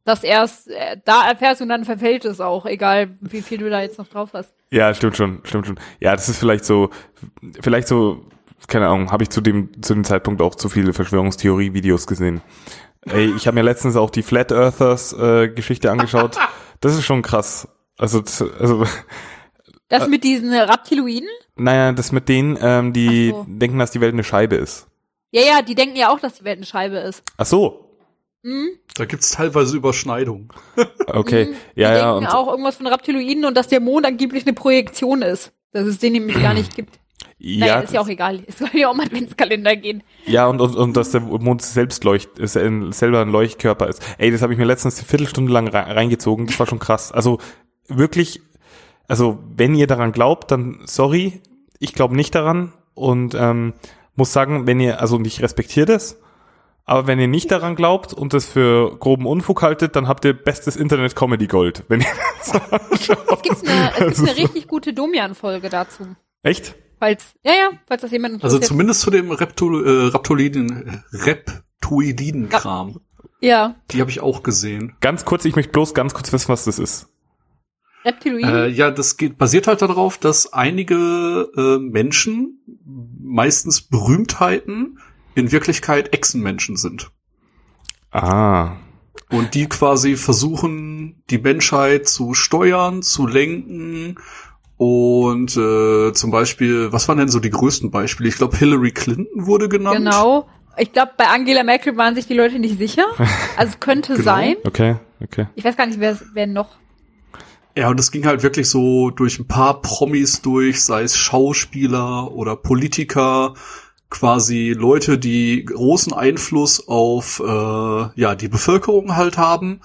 Speaker 3: das erst äh, da erfährst und dann verfällt es auch, egal wie viel du da jetzt noch drauf hast.
Speaker 2: Ja, stimmt schon, stimmt schon. Ja, das ist vielleicht so, vielleicht so, keine Ahnung, habe ich zu dem, zu dem Zeitpunkt auch zu viele Verschwörungstheorie-Videos gesehen. Ey, ich habe mir letztens auch die Flat Earthers äh, Geschichte angeschaut. Das ist schon krass. Also, also
Speaker 3: Das
Speaker 2: Äh.
Speaker 3: mit diesen Reptiloiden?
Speaker 2: naja, das mit denen, ähm, die
Speaker 3: so.
Speaker 2: denken, dass die Welt eine Scheibe ist.
Speaker 3: Ja, ja, die denken ja auch, dass die Welt eine Scheibe ist.
Speaker 2: Ach so,
Speaker 3: Hm?
Speaker 1: Da gibt's teilweise Überschneidungen.
Speaker 2: okay.
Speaker 3: Mhm.
Speaker 2: Ja,
Speaker 3: die
Speaker 2: ja,
Speaker 3: denken
Speaker 2: und
Speaker 3: auch irgendwas von Reptiloiden und dass der Mond angeblich eine Projektion ist. Dass es den nämlich gar nicht gibt. Naja,
Speaker 2: ja,
Speaker 3: ist ja auch egal. Es soll ja um Adventskalender gehen.
Speaker 2: ja und, und, und dass der Mond selbst leucht, ist, selber ein Leuchtkörper ist. Ey, das habe ich mir letztens eine Viertelstunde lang re- reingezogen. Das war schon krass. Also wirklich, also wenn ihr daran glaubt, dann sorry, ich glaube nicht daran und ähm, muss sagen, wenn ihr, also und ich respektiere das, aber wenn ihr nicht daran glaubt und das für groben Unfug haltet, dann habt ihr bestes Internet Comedy Gold. Wenn ihr das.
Speaker 3: Es gibt eine, es
Speaker 2: Also-
Speaker 3: gibt eine richtig gute Domian-Folge dazu.
Speaker 2: Echt?
Speaker 3: Falls, ja, ja, falls das jemand
Speaker 1: Also zumindest zu dem Reptol äh, Raptoliden, Reptoiden-Kram.
Speaker 3: ja,
Speaker 1: Die habe ich auch gesehen.
Speaker 2: Ganz kurz, ich möchte bloß ganz kurz wissen, was das ist.
Speaker 3: Reptiloiden.
Speaker 1: Äh, ja, das geht, basiert halt darauf, dass einige äh, Menschen, meistens Berühmtheiten, in Wirklichkeit Echsenmenschen sind.
Speaker 2: Ah.
Speaker 1: Und die quasi versuchen, die Menschheit zu steuern, zu lenken. Und äh, zum Beispiel, was waren denn so die größten Beispiele? Ich glaube, Hillary Clinton wurde genannt.
Speaker 3: Genau. Ich glaube, bei Angela Merkel waren sich die Leute nicht sicher. Also es könnte
Speaker 1: Genau.
Speaker 3: sein.
Speaker 2: Okay, okay.
Speaker 3: Ich weiß gar nicht, wer, wer noch.
Speaker 1: Ja, und es ging halt wirklich so durch ein paar Promis durch, sei es Schauspieler oder Politiker, quasi Leute, die großen Einfluss auf äh, ja die Bevölkerung halt haben,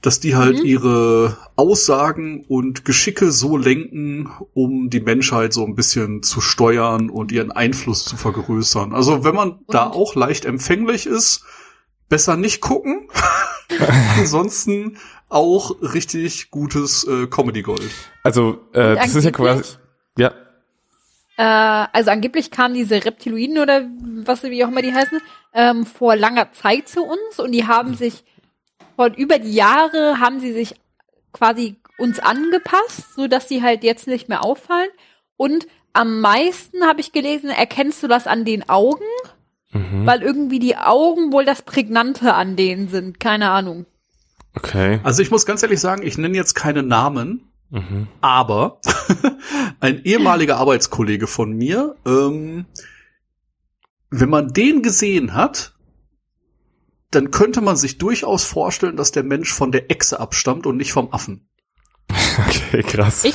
Speaker 1: dass die halt
Speaker 3: Mhm.
Speaker 1: ihre Aussagen und Geschicke so lenken, um die Menschheit so ein bisschen zu steuern und ihren Einfluss zu vergrößern. Also wenn man da
Speaker 3: Und?
Speaker 1: auch leicht empfänglich ist, besser nicht gucken. Ansonsten auch richtig gutes äh, Comedy Gold.
Speaker 2: Also, äh, das ist ja quasi.
Speaker 3: angeblich-
Speaker 2: Ja.
Speaker 3: Äh, also angeblich kamen diese Reptiloiden oder was wie auch immer die heißen, ähm, vor langer Zeit zu uns und die haben sich von über die Jahre haben sie sich quasi uns angepasst, so dass sie halt jetzt nicht mehr auffallen. Und am meisten habe ich gelesen, erkennst du das an den Augen,
Speaker 2: Mhm.
Speaker 3: weil irgendwie die Augen wohl das Prägnante an denen sind. Keine Ahnung.
Speaker 2: Okay.
Speaker 1: Also ich muss ganz ehrlich sagen, ich nenne jetzt keine Namen,
Speaker 2: Mhm.
Speaker 1: aber ein ehemaliger Arbeitskollege von mir, ähm, wenn man den gesehen hat, dann könnte man sich durchaus vorstellen, dass der Mensch von der Echse abstammt und nicht vom Affen.
Speaker 2: Okay, krass.
Speaker 3: Ich-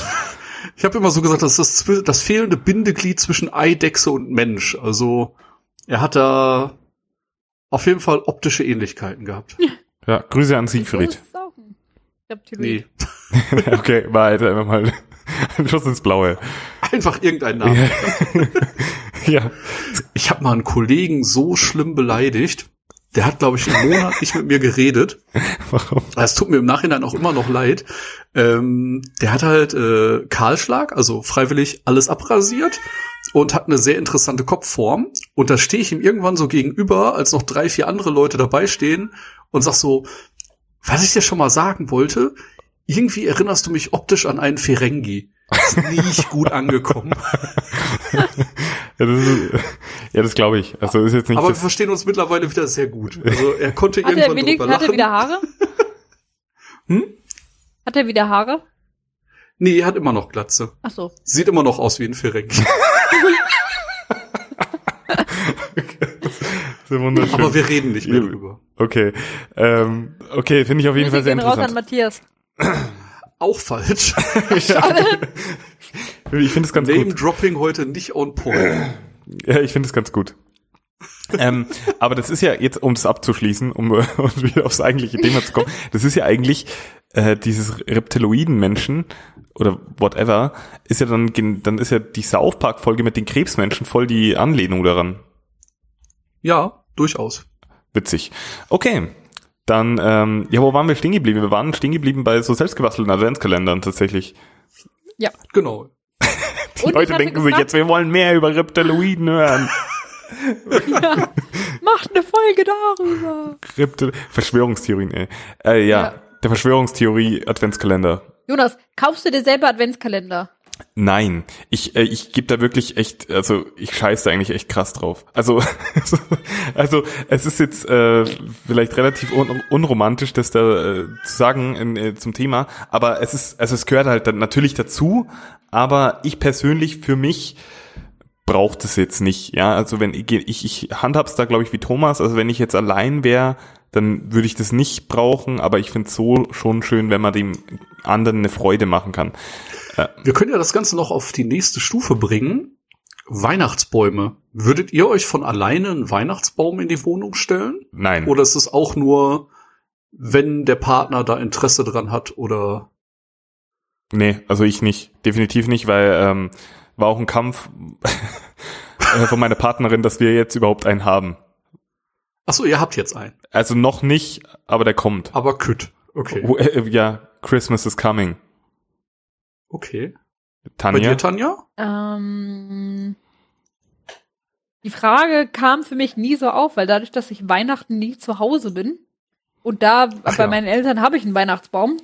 Speaker 1: Ich habe immer so gesagt, das ist das, das fehlende Bindeglied zwischen Eidechse und Mensch. Also er hat da auf jeden Fall optische Ähnlichkeiten gehabt.
Speaker 2: Ja, Grüße an Siegfried.
Speaker 1: Nee,
Speaker 2: okay, war halt einfach mal ein Schuss ins Blaue.
Speaker 1: einfach irgendein Name.
Speaker 2: Ja.
Speaker 1: Ich habe mal einen Kollegen so schlimm beleidigt. Der hat, glaube ich, einen Monat nicht mit mir geredet.
Speaker 2: Warum?
Speaker 1: Es tut mir im Nachhinein auch immer noch leid. Ähm, der hat halt äh, Kahlschlag, also freiwillig alles abrasiert und hat eine sehr interessante Kopfform. Und da stehe ich ihm irgendwann so gegenüber, als noch drei, vier andere Leute dabei stehen und sag so, was ich dir schon mal sagen wollte, irgendwie erinnerst du mich optisch an einen Ferengi. Ist nicht gut angekommen.
Speaker 2: Ja, das, ja, das glaube ich. Also ist jetzt nicht
Speaker 1: Aber wir verstehen uns mittlerweile wieder sehr gut. Also er konnte
Speaker 3: Hat er,
Speaker 1: irgendwann
Speaker 3: wenig,
Speaker 1: drüber
Speaker 3: hat er
Speaker 1: lachen.
Speaker 3: wieder Haare?
Speaker 1: Hm?
Speaker 3: Hat er wieder Haare?
Speaker 1: Nee, er hat immer noch Glatze.
Speaker 3: Ach so.
Speaker 1: Sieht immer noch aus wie ein Ferengi.
Speaker 2: Wunderschön.
Speaker 1: Aber wir reden nicht mehr drüber.
Speaker 2: okay. Ähm, okay, finde ich auf jeden Fall sehr
Speaker 3: gehen raus an
Speaker 2: interessant.
Speaker 3: Matthias.
Speaker 1: Auch falsch.
Speaker 2: Ich finde es ganz gut.
Speaker 1: Name-Dropping heute nicht on point.
Speaker 2: Ja, ich finde es ganz gut. ähm, aber das ist ja jetzt, um das abzuschließen, um, um wieder aufs eigentliche Thema zu kommen, das ist ja eigentlich äh, dieses Reptiloiden-Menschen oder whatever, ist ja dann, dann ist ja die South Park-Folge mit den Krebsmenschen voll die Anlehnung daran.
Speaker 1: Ja, durchaus.
Speaker 2: Witzig. Okay. Dann, ähm, ja, wo waren wir stehen geblieben? Wir waren stehen geblieben bei so selbstgebastelten Adventskalendern tatsächlich.
Speaker 1: Genau.
Speaker 2: Die
Speaker 3: Und
Speaker 2: Leute denken sich jetzt, wir wollen mehr über Reptiloiden hören.
Speaker 3: Ja. Macht eine Folge darüber.
Speaker 2: Reptil Verschwörungstheorien, ey. Äh, ja,
Speaker 3: Ja.
Speaker 2: Der Verschwörungstheorie Adventskalender.
Speaker 3: Jonas, kaufst du dir selber Adventskalender?
Speaker 2: Nein, ich äh, ich gebe da wirklich echt, also ich scheiße da eigentlich echt krass drauf. Also also es ist jetzt äh, vielleicht relativ un unromantisch, das da äh, zu sagen in, äh, zum Thema, aber es ist also es gehört halt dann natürlich dazu, aber ich persönlich für mich braucht es jetzt nicht, ja, also wenn ich ich, ich handhab's da glaube ich wie Thomas, also wenn ich jetzt allein wäre, dann würde ich das nicht brauchen, aber ich finde so schon schön, wenn man dem anderen eine Freude machen kann.
Speaker 1: Wir können ja das Ganze noch auf die nächste Stufe bringen. Weihnachtsbäume. Würdet ihr euch von alleine einen Weihnachtsbaum in die Wohnung stellen?
Speaker 2: Nein.
Speaker 1: Oder ist es auch nur, wenn der Partner da Interesse dran hat oder
Speaker 2: Nee, also ich nicht. Definitiv nicht, weil ähm, war auch ein Kampf äh, von meiner Partnerin, dass wir jetzt überhaupt einen haben.
Speaker 1: Ach so, ihr habt jetzt einen.
Speaker 2: Also noch nicht, aber der kommt.
Speaker 1: Aber kütt. Okay.
Speaker 2: Oh, äh, ja, Christmas is coming.
Speaker 1: Okay. Bei
Speaker 2: Tanja?
Speaker 1: dir, Tanja?
Speaker 3: Ähm, die Frage kam für mich nie so auf, weil dadurch, dass ich Weihnachten nie zu Hause bin und da
Speaker 1: Ach
Speaker 3: bei
Speaker 1: ja.
Speaker 3: meinen Eltern habe ich einen Weihnachtsbaum,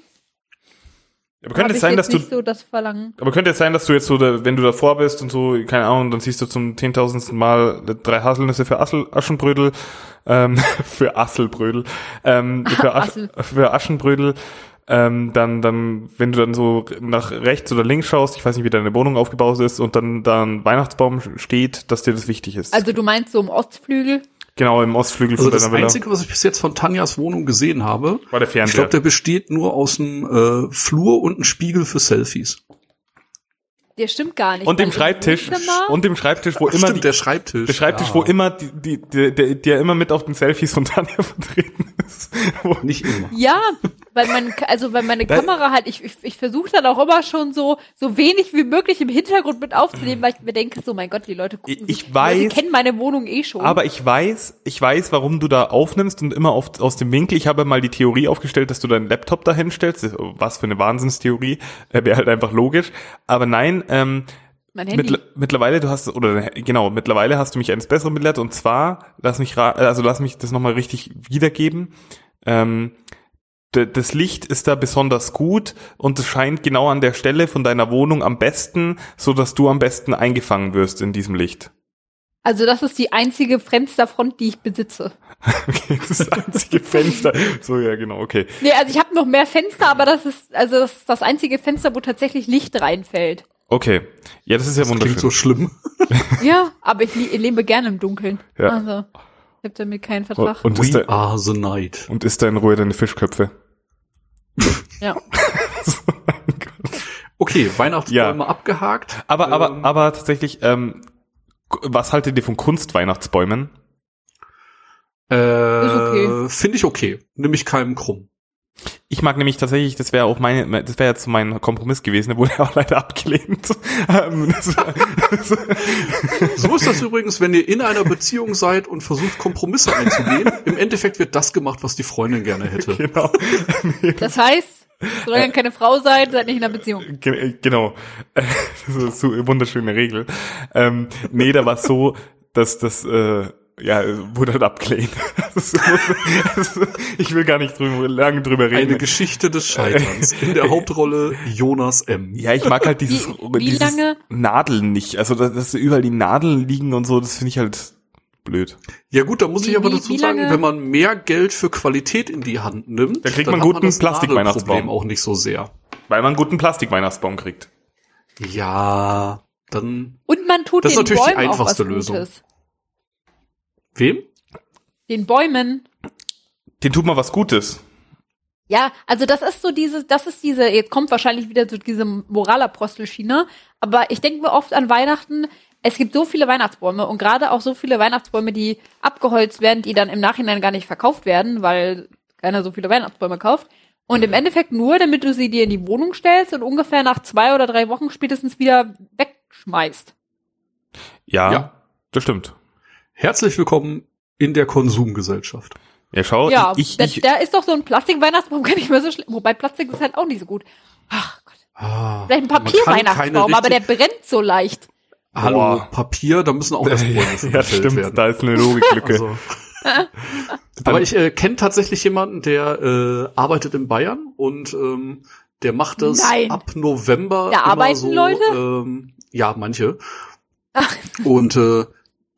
Speaker 2: aber könnte es sein,
Speaker 3: jetzt
Speaker 2: dass du,
Speaker 3: nicht so das Verlangen.
Speaker 2: aber könnte es sein, dass du jetzt so, da, wenn du davor bist und so, keine Ahnung, dann siehst du zum zehntausendsten Mal drei Haselnüsse für Assel, Aschenbrödel, ähm, für Asselbrödel, ähm, für, Asch,
Speaker 3: Assel.
Speaker 2: für Aschenbrödel, ähm, dann, dann, wenn du dann so nach rechts oder links schaust, ich weiß nicht, wie deine Wohnung aufgebaut ist, und dann da ein Weihnachtsbaum steht, dass dir das wichtig ist.
Speaker 3: Also du meinst so im Ostflügel?
Speaker 2: genau, im Ostflügel
Speaker 1: Also
Speaker 2: von
Speaker 1: das
Speaker 2: deiner Villa.
Speaker 1: Einzige, was ich bis jetzt von Tanjas Wohnung gesehen habe,
Speaker 2: War der
Speaker 1: ich
Speaker 2: Fernseher.
Speaker 1: glaube, der besteht nur aus einem äh, Flur und einem Spiegel für Selfies.
Speaker 3: Der stimmt gar nicht.
Speaker 2: und dem Schreibtisch, und dem Schreibtisch, wo immer
Speaker 1: Stimmt,
Speaker 2: die,
Speaker 1: der Schreibtisch.
Speaker 2: der Schreibtisch,
Speaker 1: ja.
Speaker 2: wo immer die, die, die, der, der immer mit auf den Selfies von Tanja vertreten ist. Wo,
Speaker 1: Nicht immer.
Speaker 3: Ja, weil man, also weil meine Kamera halt, ich, ich, ich versuche dann auch immer schon so, so wenig wie möglich im Hintergrund mit aufzunehmen, weil ich mir denke, so mein Gott, die Leute gucken
Speaker 2: Ich- ich
Speaker 3: sich, die
Speaker 2: weiß-
Speaker 3: Leute kennen meine Wohnung eh schon.
Speaker 2: aber ich weiß, ich weiß, warum du da aufnimmst und immer auf, aus dem Winkel. Ich habe mal die Theorie aufgestellt, dass du deinen Laptop da hinstellst. Was für eine Wahnsinnstheorie. Äh, Wäre halt einfach logisch. Aber nein, ähm,
Speaker 3: mein Handy.
Speaker 2: Mittler, mittlerweile, du hast, oder genau, mittlerweile hast du mich eines Besseren belehrt und zwar, lass mich, also lass mich das nochmal richtig wiedergeben. Ähm, das Licht ist da besonders gut und es scheint genau an der Stelle von deiner Wohnung am besten, so dass du am besten eingefangen wirst in diesem Licht.
Speaker 3: Also das ist die einzige Fensterfront, die ich besitze.
Speaker 2: Okay, das ist das einzige Fenster. So, ja, genau, okay.
Speaker 3: Nee, also ich habe noch mehr Fenster, aber das ist also das, ist das einzige Fenster, wo tatsächlich Licht reinfällt.
Speaker 2: Okay. Ja, das ist ja
Speaker 1: Das
Speaker 2: wunderschön.
Speaker 1: klingt so schlimm.
Speaker 3: Ja, aber ich, ich lebe gerne im Dunkeln.
Speaker 2: Ja.
Speaker 3: Also ich habe damit keinen Vertrag.
Speaker 2: und, ist
Speaker 1: We
Speaker 2: da,
Speaker 1: are the night.
Speaker 2: und ist da in Ruhe deine Fischköpfe.
Speaker 3: ja.
Speaker 1: Okay, Weihnachtsbäume abgehakt.
Speaker 2: Aber, aber,
Speaker 1: Ähm,
Speaker 2: aber tatsächlich, ähm, was haltet ihr von Kunstweihnachtsbäumen?
Speaker 1: Äh,
Speaker 3: okay.
Speaker 1: Finde ich okay. Nimm ich keinem krumm.
Speaker 2: Ich mag nämlich tatsächlich, das wäre auch meine, das wäre jetzt so mein Kompromiss gewesen, der wurde auch leider abgelehnt. Ähm,
Speaker 1: So ist das übrigens, wenn ihr in einer Beziehung seid und versucht, Kompromisse einzugehen. Im Endeffekt wird das gemacht, was die Freundin gerne hätte.
Speaker 2: genau.
Speaker 3: Das heißt, solange ihr keine Frau seid, seid nicht in einer Beziehung.
Speaker 2: Ge- Genau. Das ist so eine wunderschöne Regel. Ähm, nee, da war es so, dass das, äh, ja, wurde dann abgelehnt. Muss- ich will gar nicht drüber, lange drüber reden.
Speaker 1: Eine Geschichte des Scheiterns. In der Hauptrolle Jonas M.
Speaker 2: Ja, ich mag halt dieses,
Speaker 3: Wie- wie
Speaker 2: dieses
Speaker 3: lange?
Speaker 2: Nadeln nicht. Also, dass, dass überall die Nadeln liegen und so, das finde ich halt blöd.
Speaker 1: Ja gut, da muss
Speaker 3: Wie-
Speaker 1: ich aber
Speaker 3: wie-
Speaker 1: dazu sagen, wenn man mehr Geld für Qualität in die Hand nimmt,
Speaker 2: Da kriegt
Speaker 1: dann
Speaker 2: man guten
Speaker 1: das
Speaker 2: Plastik-Weihnachtsbaum.
Speaker 1: Auch nicht so sehr.
Speaker 2: Weil man einen guten Plastikweihnachtsbaum kriegt.
Speaker 1: Ja, dann
Speaker 3: Und man tut
Speaker 1: Das ist
Speaker 3: den
Speaker 1: natürlich die
Speaker 3: Bäumen auch
Speaker 1: einfachste
Speaker 3: was
Speaker 1: Lösung.
Speaker 3: Gutes.
Speaker 1: Wem?
Speaker 3: Den Bäumen.
Speaker 2: Den tut man was Gutes.
Speaker 3: Ja, also das ist so diese, das ist diese, jetzt kommt wahrscheinlich wieder so diese Moralapostelschiene, aber ich denke mir oft an Weihnachten, es gibt so viele Weihnachtsbäume und gerade auch so viele Weihnachtsbäume, die abgeholzt werden, die dann im Nachhinein gar nicht verkauft werden, weil keiner so viele Weihnachtsbäume kauft. Und im Endeffekt nur, damit du sie dir in die Wohnung stellst und ungefähr nach zwei oder drei Wochen spätestens wieder wegschmeißt.
Speaker 2: Ja,
Speaker 1: Ja.
Speaker 2: das stimmt.
Speaker 1: Herzlich willkommen in der Konsumgesellschaft.
Speaker 2: Ja, schau,
Speaker 3: ja,
Speaker 2: ich,
Speaker 3: da,
Speaker 2: ich,
Speaker 3: da ist doch so ein Plastik-Weihnachtsbaum gar nicht mehr so schlimm. Wobei Plastik ist halt auch nicht so gut. Ach Gott.
Speaker 1: Ah,
Speaker 3: Vielleicht ein Papierweihnachtsbaum, aber der brennt so leicht.
Speaker 1: Hallo,
Speaker 2: Boah.
Speaker 1: Papier, da müssen auch erst Bäume für
Speaker 2: ja, stimmt,
Speaker 1: werden.
Speaker 2: da ist eine Logiklücke.
Speaker 1: Also. Aber ich äh, kenne tatsächlich jemanden, der äh, arbeitet in Bayern und ähm, der macht das
Speaker 3: Nein.
Speaker 1: ab November
Speaker 3: Da
Speaker 1: immer
Speaker 3: arbeiten
Speaker 1: so.
Speaker 3: Leute?
Speaker 1: Ähm, ja, manche.
Speaker 3: Ach.
Speaker 1: Und äh,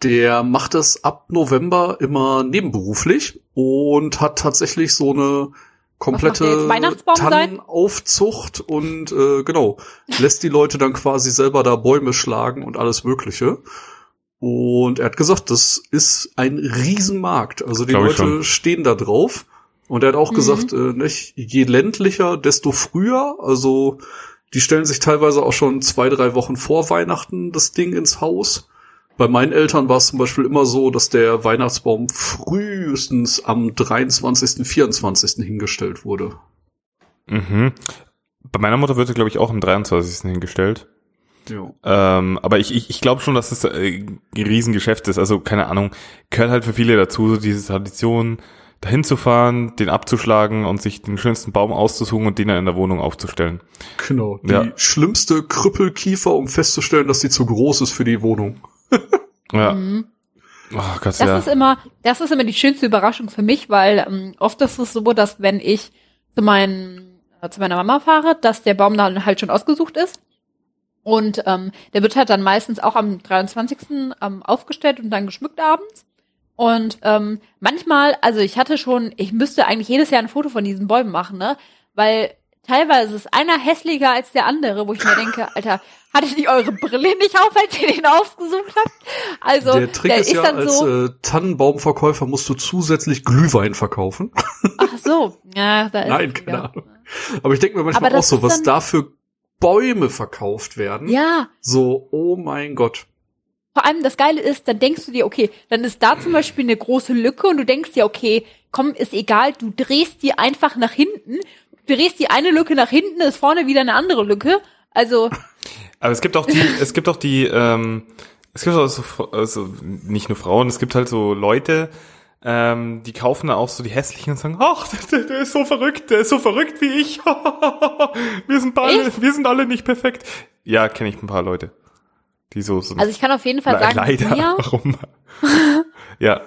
Speaker 1: der macht das ab November immer nebenberuflich und hat tatsächlich so eine komplette? Tannenaufzucht und äh, genau lässt die Leute dann quasi selber da Bäume schlagen und alles Mögliche. Und er hat gesagt, das ist ein Riesenmarkt. Also die
Speaker 2: Glaub ich
Speaker 1: Leute stehen da drauf. Und er hat auch
Speaker 3: Mhm.
Speaker 1: gesagt, äh, nicht, je ländlicher, desto früher. Also die stellen sich teilweise auch schon zwei, drei Wochen vor Weihnachten das Ding ins Haus. Bei meinen Eltern war es zum Beispiel immer so, dass der Weihnachtsbaum frühestens am 23., 24. hingestellt wurde.
Speaker 2: Mhm. Bei meiner Mutter wird er, glaube ich, auch am 23. hingestellt.
Speaker 1: Ja.
Speaker 2: Ähm, aber ich, ich, ich glaube schon, dass es äh, ein Riesengeschäft ist. Also, keine Ahnung, gehört halt für viele dazu, so diese Tradition, dahin zu fahren, den abzuschlagen und sich den schönsten Baum auszusuchen und den dann in der Wohnung aufzustellen.
Speaker 1: Genau. Die
Speaker 2: Ja.
Speaker 1: schlimmste Krüppelkiefer, um festzustellen, dass sie zu groß ist für die Wohnung.
Speaker 2: Ja.
Speaker 3: Mhm.
Speaker 2: Oh Gott,
Speaker 3: Das
Speaker 2: ja.
Speaker 3: ist immer, das ist immer die schönste Überraschung für mich, weil ähm, oft ist es so, dass wenn ich zu meinen, äh, zu meiner Mama fahre, dass der Baum dann halt schon ausgesucht ist. Und ähm, der wird halt dann meistens auch am 23. Ähm, aufgestellt und dann geschmückt abends. Und ähm, manchmal, also ich hatte schon, ich müsste eigentlich jedes Jahr ein Foto von diesen Bäumen machen, ne? Weil teilweise ist einer hässlicher als der andere, wo ich mir denke, Alter, hattet ihr eure Brille nicht auf, als ihr den ausgesucht habt? Also
Speaker 1: der Trick
Speaker 3: der
Speaker 1: ist ja, als
Speaker 3: so,
Speaker 1: äh, Tannenbaumverkäufer musst du zusätzlich Glühwein verkaufen.
Speaker 3: ach so, ja, da ist
Speaker 1: Nein, keine. Ahnung. Aber ich denke mir manchmal auch so, was
Speaker 3: dann-
Speaker 1: da für Bäume verkauft werden.
Speaker 3: Ja,
Speaker 1: So, oh mein Gott.
Speaker 3: vor allem das Geile ist, dann denkst du dir, okay, dann ist da zum Beispiel eine große Lücke und du denkst dir, okay, komm, ist egal, du drehst die einfach nach hinten, drehst die eine Lücke nach hinten, ist vorne wieder eine andere Lücke. Also,
Speaker 2: Aber es gibt auch die, es gibt auch die, ähm, es gibt auch so, also nicht nur Frauen, es gibt halt so Leute, ähm, die kaufen dann auch so die hässlichen und sagen, ach, der, der ist so verrückt, der ist so verrückt wie ich. wir sind alle, wir sind alle nicht perfekt. Ja, kenne ich ein paar Leute, die so sind.
Speaker 3: also ich kann auf jeden Fall sagen,
Speaker 2: leider.
Speaker 3: mir,
Speaker 2: Warum? ja.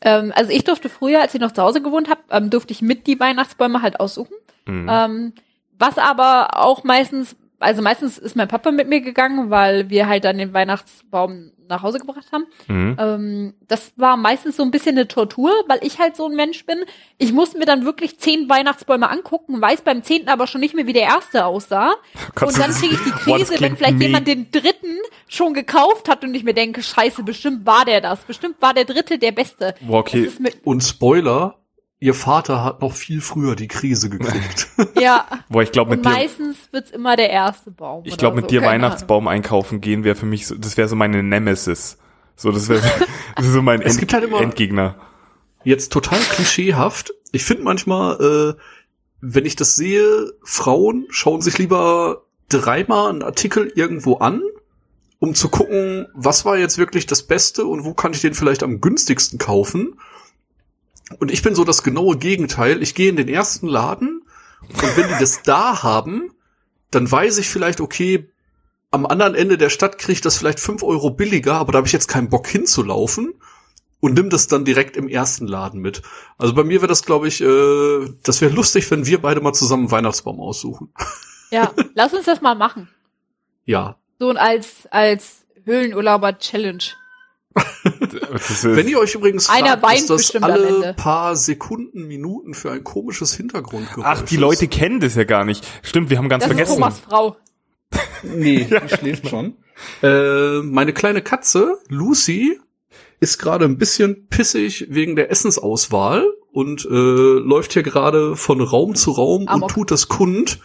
Speaker 3: Ähm, also ich durfte früher, als ich noch zu Hause gewohnt habe, ähm, durfte ich mit die Weihnachtsbäume halt aussuchen.
Speaker 2: Mhm.
Speaker 3: Ähm, was aber auch meistens, also meistens ist mein Papa mit mir gegangen, weil wir halt dann den Weihnachtsbaum nach Hause gebracht haben.
Speaker 2: Mhm.
Speaker 3: Ähm, das war meistens so ein bisschen eine Tortur, weil ich halt so ein Mensch bin. Ich musste mir dann wirklich zehn Weihnachtsbäume angucken, weiß beim zehnten aber schon nicht mehr, wie der erste aussah. Und dann kriege ich die Krise, wenn vielleicht
Speaker 2: me-
Speaker 3: jemand den dritten schon gekauft hat und ich mir denke, scheiße, bestimmt war der das. Bestimmt war der dritte der beste.
Speaker 2: Okay.
Speaker 1: Und Spoiler, ihr Vater hat noch viel früher die Krise gekriegt.
Speaker 3: ja.
Speaker 2: Boah, ich glaube
Speaker 3: Und
Speaker 2: mit dir,
Speaker 3: meistens wird's immer der erste Baum.
Speaker 2: ich glaube mit
Speaker 3: so.
Speaker 2: dir
Speaker 3: Keine
Speaker 2: Weihnachtsbaum einkaufen gehen wäre für mich so, das wäre so meine Nemesis. So, das wäre so mein
Speaker 1: Es
Speaker 2: End,
Speaker 1: gibt halt immer-
Speaker 2: Endgegner.
Speaker 1: Jetzt total klischeehaft. Ich finde manchmal, äh, wenn ich das sehe, Frauen schauen sich lieber dreimal einen Artikel irgendwo an, um zu gucken, was war jetzt wirklich das Beste und wo kann ich den vielleicht am günstigsten kaufen. Und ich bin so das genaue Gegenteil. Ich gehe in den ersten Laden und wenn die das da haben, dann weiß ich vielleicht, okay, am anderen Ende der Stadt kriege ich das vielleicht fünf Euro billiger, aber da habe ich jetzt keinen Bock hinzulaufen und nimm das dann direkt im ersten Laden mit. Also bei mir wäre das, glaube ich, äh, das wäre lustig, wenn wir beide mal zusammen einen Weihnachtsbaum aussuchen.
Speaker 3: Ja, lass uns das mal machen.
Speaker 1: Ja.
Speaker 3: So und als, als Höhlenurlauber-Challenge.
Speaker 2: Ist,
Speaker 1: Wenn ihr euch übrigens
Speaker 3: Einer
Speaker 1: fragt,
Speaker 3: weint
Speaker 1: ist das
Speaker 3: bestimmt am
Speaker 1: alle
Speaker 3: Ende.
Speaker 1: paar Sekunden, Minuten für ein komisches Hintergrundgeräusch
Speaker 2: ach, die
Speaker 1: ist.
Speaker 2: Leute kennen das ja gar nicht. Stimmt, wir haben ganz
Speaker 3: Das ist
Speaker 2: vergessen.
Speaker 3: Thomas Frau.
Speaker 1: Nee, die schläft schon. Äh, meine kleine Katze, Lucy, ist gerade ein bisschen pissig wegen der Essensauswahl und äh, läuft hier gerade von Raum zu Raum
Speaker 3: Amok.
Speaker 1: und tut das kund.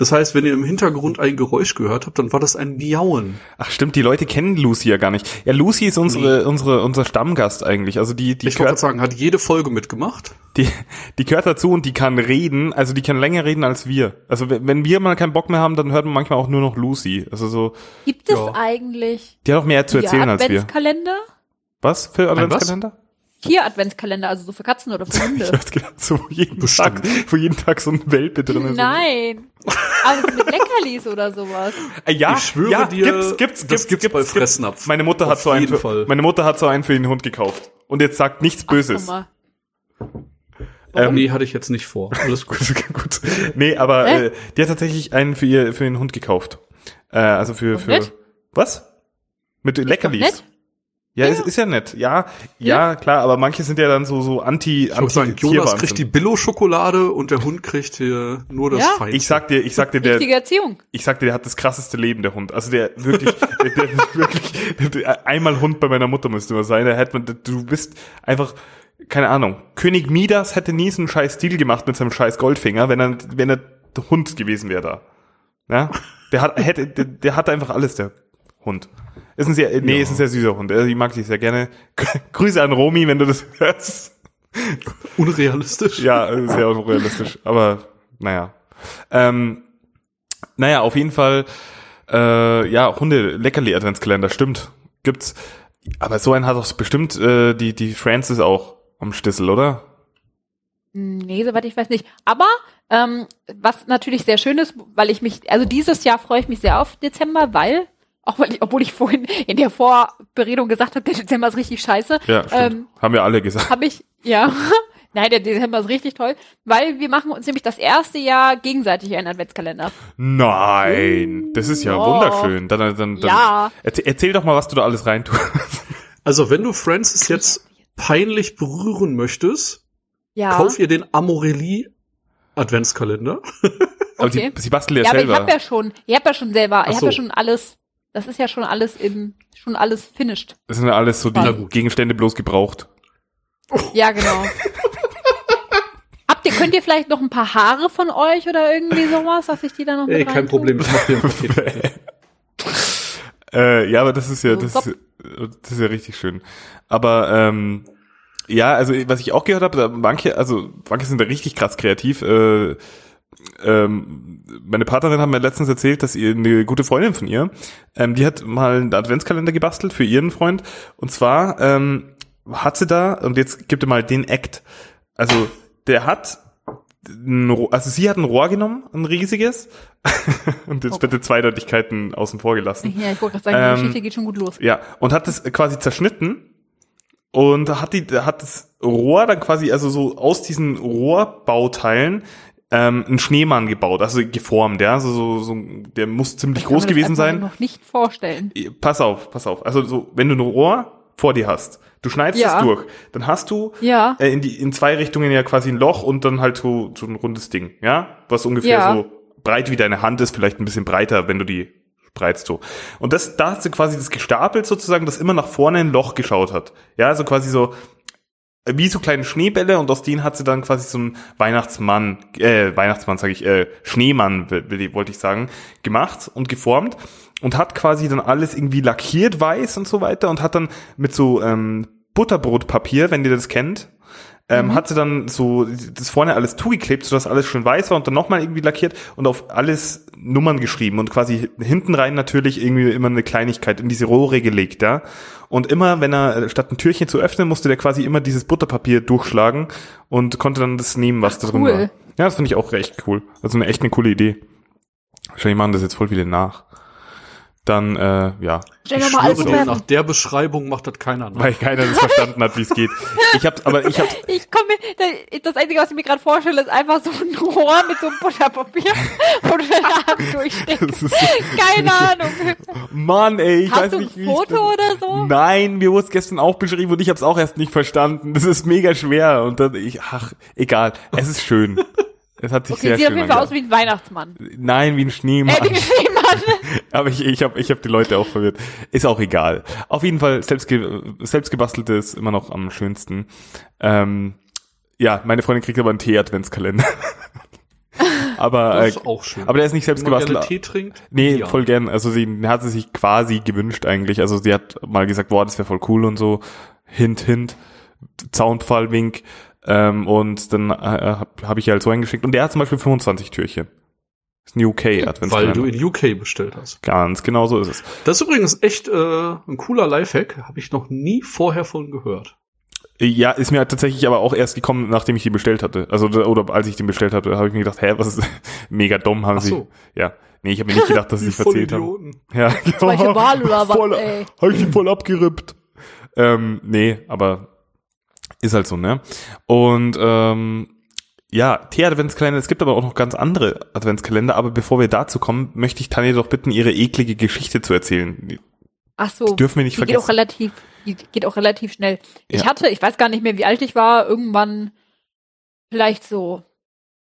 Speaker 1: Das heißt, wenn ihr im Hintergrund ein Geräusch gehört habt, dann war das ein Miauen.
Speaker 2: Ach stimmt, die Leute kennen Lucy ja gar nicht. Ja, Lucy ist unsere, unsere, unser Stammgast eigentlich. Also die, die
Speaker 1: ich wollte sagen, hat jede Folge mitgemacht.
Speaker 2: die, die gehört dazu und die kann reden. Also die kann länger reden als wir. Also wenn wir mal keinen Bock mehr haben, dann hört man manchmal auch nur noch Lucy. Also so,
Speaker 3: Gibt es
Speaker 1: Ja.
Speaker 3: eigentlich
Speaker 2: die hat auch mehr zu erzählen als wir.
Speaker 3: Adventskalender?
Speaker 2: Was für
Speaker 1: was?
Speaker 2: Adventskalender?
Speaker 3: Vier Adventskalender, also so für Katzen oder für
Speaker 2: Ich
Speaker 3: Hunde.
Speaker 2: hab's gedacht, so wo jeden
Speaker 1: Bestimmt.
Speaker 2: Tag, wo jeden Tag so ein Welpe drin ist.
Speaker 3: Nein. Aber so mit Leckerlis oder sowas.
Speaker 2: Äh, Ja,
Speaker 1: Ich schwöre
Speaker 2: ja,
Speaker 1: dir,
Speaker 2: gibt's, gibt's,
Speaker 1: das
Speaker 2: gibt's,
Speaker 1: gibt's bei Fressnapf.
Speaker 2: Meine Mutter hat
Speaker 1: Auf
Speaker 2: so einen für,
Speaker 1: Fall.
Speaker 2: meine Mutter hat so einen für den Hund gekauft. Und jetzt sagt nichts Böses.
Speaker 3: Mal.
Speaker 2: Ähm,
Speaker 1: nee, hatte ich jetzt nicht vor. Alles gut.
Speaker 2: gut. Nee, aber
Speaker 3: Hä?
Speaker 2: äh, die hat tatsächlich einen für ihr für den Hund gekauft. Äh, also für
Speaker 3: Doch
Speaker 2: für
Speaker 3: nett.
Speaker 2: was? Mit Leckerlis.
Speaker 3: Nett?
Speaker 2: Ja, Ist, ist ja nett. Ja, ja, klar, aber manche sind ja dann so so anti
Speaker 1: Ich würde sagen, Jonas kriegt die Billo-Schokolade und der Hund kriegt hier nur das
Speaker 3: Ja.
Speaker 1: Feinste.
Speaker 2: Ich sag dir, ich sag dir, der,
Speaker 3: Richtige Erziehung.
Speaker 2: ich sag dir, der hat das krasseste Leben, der Hund. Also der wirklich, der, der wirklich, der, der, einmal Hund bei meiner Mutter müsste man sein. Der hätte man, du bist einfach, keine Ahnung. König Midas hätte nie so einen scheiß Stil gemacht mit seinem scheiß Goldfinger, wenn er, wenn er der Hund gewesen wäre da. Ja? Der hat, hätte, der, der hat einfach alles, der Hund. Ist ein sehr, nee,
Speaker 1: Ja.
Speaker 2: ist ein sehr süßer Hund. Ich mag dich sehr gerne. Grüße an Romy, wenn du das hörst.
Speaker 1: Unrealistisch.
Speaker 2: Ja, äh, sehr unrealistisch. Aber naja. Ähm, naja, auf jeden Fall, äh, ja, Hunde, leckerli Adventskalender, stimmt. Gibt's. Aber so einen hat doch bestimmt äh, die, die Francis auch am Stissel, oder?
Speaker 3: Nee, soweit ich weiß nicht. Aber ähm, was natürlich sehr schön ist, weil ich mich, also dieses Jahr freue ich mich sehr auf Dezember, weil, auch weil ich, obwohl ich vorhin in der Vorberedung gesagt habe, der Dezember ist richtig scheiße,
Speaker 2: Ja,
Speaker 3: ähm,
Speaker 2: Haben wir alle gesagt.
Speaker 3: habe ich, ja, nein, der Dezember ist richtig toll, weil wir machen uns nämlich das erste Jahr gegenseitig einen Adventskalender.
Speaker 2: Nein, das ist ja
Speaker 3: Oh.
Speaker 2: wunderschön. Dann, dann, dann,
Speaker 3: Ja.
Speaker 2: Erzähl, erzähl doch mal, was du da alles reintust.
Speaker 1: Also wenn du Francis jetzt peinlich berühren möchtest,
Speaker 3: Ja.
Speaker 1: kauf ihr den Amorelli Adventskalender.
Speaker 2: Aber
Speaker 3: Okay.
Speaker 2: sie, sie bastelt ja,
Speaker 3: ja, aber ich
Speaker 2: selber.
Speaker 3: habe ja schon, ich habe ja schon selber, ich
Speaker 1: Ach
Speaker 3: habe ja
Speaker 1: so.
Speaker 3: schon alles, das ist ja schon alles im, schon alles finished.
Speaker 2: das sind ja alles so die. Gegenstände bloß gebraucht.
Speaker 3: Ja, genau. Habt ihr, könnt ihr vielleicht noch ein paar Haare von euch oder irgendwie sowas, dass ich die da noch mit
Speaker 1: Ey, kein
Speaker 3: reintue?
Speaker 1: Problem, ich mach dir ein Paket.
Speaker 2: Äh, ja, aber das ist ja, das, ist, das ist ja richtig schön. Aber ähm, ja, also was ich auch gehört habe, da manche, also manche sind da richtig krass kreativ. Äh, ähm, meine Partnerin hat mir letztens erzählt, dass ihr eine gute Freundin von ihr, ähm, die hat mal einen Adventskalender gebastelt für ihren Freund. Und zwar ähm, hat sie da, und jetzt gibt ihr mal den Act. Also der hat ein, Rohr- also sie hat ein Rohr genommen, ein riesiges, und jetzt
Speaker 3: Oh.
Speaker 2: bitte Zweideutigkeiten außen vor gelassen.
Speaker 3: Ja, ich wollte gerade sagen, die
Speaker 2: Ähm,
Speaker 3: Geschichte geht schon gut los.
Speaker 2: Ja, und hat das quasi zerschnitten und hat die hat das Rohr dann quasi also so aus diesen Rohrbauteilen ähm, einen Schneemann gebaut, also geformt, ja, also so, so der muss ziemlich
Speaker 3: Ich kann
Speaker 2: groß
Speaker 3: mir das
Speaker 2: gewesen
Speaker 3: einfach
Speaker 2: sein.
Speaker 3: noch nicht vorstellen.
Speaker 2: Pass auf, pass auf. Also so, wenn du ein Rohr vor dir hast, du schneidest
Speaker 3: Ja.
Speaker 2: es durch, dann hast du
Speaker 3: Ja.
Speaker 2: äh, in die in zwei Richtungen ja quasi ein Loch und dann halt so, so ein rundes Ding, ja, was ungefähr
Speaker 3: Ja.
Speaker 2: so breit wie deine Hand ist, vielleicht ein bisschen breiter, wenn du die spreizt so. Und das, da hat sie quasi das gestapelt sozusagen, das immer nach vorne ein Loch geschaut hat. Ja, also quasi so äh, wie so kleine Schneebälle und aus denen hat sie dann quasi so einen Weihnachtsmann, äh, Weihnachtsmann sage ich, äh, Schneemann wollte ich sagen, gemacht und geformt und hat quasi dann alles irgendwie lackiert weiß und so weiter und hat dann mit so ähm, Butterbrotpapier, wenn ihr das kennt, ähm, hat sie dann so das vorne alles zugeklebt, sodass alles schön weiß war und dann nochmal irgendwie lackiert und auf alles Nummern geschrieben und quasi hinten rein natürlich irgendwie immer eine Kleinigkeit in diese Rohre gelegt, ja. Und immer, wenn er, äh, statt ein Türchen zu öffnen, musste der quasi immer dieses Butterpapier durchschlagen und konnte dann das nehmen, was da drin
Speaker 3: cool.
Speaker 2: war. Ja, das finde ich auch recht cool. Also eine echt eine coole Idee. Wahrscheinlich machen das jetzt voll viele nach. Dann, äh, ja,
Speaker 3: Stell
Speaker 1: Ich
Speaker 3: doch
Speaker 1: schwöre dir,
Speaker 3: bewerten.
Speaker 1: nach der Beschreibung macht das keiner nach.
Speaker 2: weil keiner das verstanden hat, wie es geht. Ich hab, aber ich hab,
Speaker 3: Ich komme, das Einzige, was ich mir gerade vorstelle, ist einfach so ein Rohr mit so einem Butterpapier, wo du deine Hand durchsteckst.
Speaker 2: ist,
Speaker 3: Keine Ahnung.
Speaker 2: Mann, ey, ich
Speaker 3: Hast
Speaker 2: weiß
Speaker 3: du ein
Speaker 2: nicht, wie ich
Speaker 3: Foto oder so?
Speaker 2: Nein, mir wurde es gestern auch beschrieben und ich habe es auch erst nicht verstanden. Das ist mega schwer und dann ich, ach, egal, es ist schön. Es hat sich
Speaker 3: Okay,
Speaker 2: sehr
Speaker 3: sieht auf
Speaker 2: schön
Speaker 3: jeden Fall aus wie ein Weihnachtsmann.
Speaker 2: Nein, wie ein Schneemann.
Speaker 3: Äh, wie ein Schneemann.
Speaker 2: Aber ich, ich habe ich hab die Leute auch verwirrt. Ist auch egal. Auf jeden Fall, selbstge selbstgebastelte ist immer noch am schönsten. Ähm, ja, meine Freundin kriegt aber einen Tee-Adventskalender. aber,
Speaker 1: Das
Speaker 2: äh,
Speaker 1: ist auch schön.
Speaker 2: aber der ist nicht selbst
Speaker 1: Wenn man
Speaker 2: gebastelt.
Speaker 1: Tee trinkt?
Speaker 2: Nee,
Speaker 1: ja.
Speaker 2: voll gern. Also sie hat sie sich quasi gewünscht eigentlich. Also sie hat mal gesagt, boah, das wäre voll cool und so. Hint, hint. Zaunpfahl, Wink. Ähm, und dann äh, habe hab ich ihr halt so eingeschickt. Und der hat zum Beispiel 25 Türchen. Ist ein UK
Speaker 1: Weil du in UK bestellt hast.
Speaker 2: Ganz genau so ist es.
Speaker 1: Das ist übrigens echt äh, ein cooler Lifehack. Habe ich noch nie vorher von gehört.
Speaker 2: Ja, ist mir tatsächlich aber auch erst gekommen, nachdem ich die bestellt hatte. Also oder als ich den bestellt hatte, habe ich mir gedacht, hä, was ist mega dumm haben
Speaker 1: Ach so.
Speaker 2: sie. Ja. Nee, ich habe mir nicht gedacht, dass sie es erzählt haben. Ja,
Speaker 3: Solche Wahl oder was,
Speaker 2: voll,
Speaker 3: ey?
Speaker 2: Hab ich die voll abgerippt. Ähm, nee, aber ist halt so, ne? Und ähm, ja, Tee-Adventskalender, es gibt aber auch noch ganz andere Adventskalender, aber bevor wir dazu kommen, möchte ich Tanja doch bitten, ihre eklige Geschichte zu erzählen.
Speaker 3: Ach so.
Speaker 2: Dürfen wir nicht
Speaker 3: die geht auch
Speaker 2: vergessen.
Speaker 3: relativ, die geht auch relativ schnell. Ich
Speaker 2: Ja.
Speaker 3: hatte, ich weiß gar nicht mehr, wie alt ich war, irgendwann vielleicht so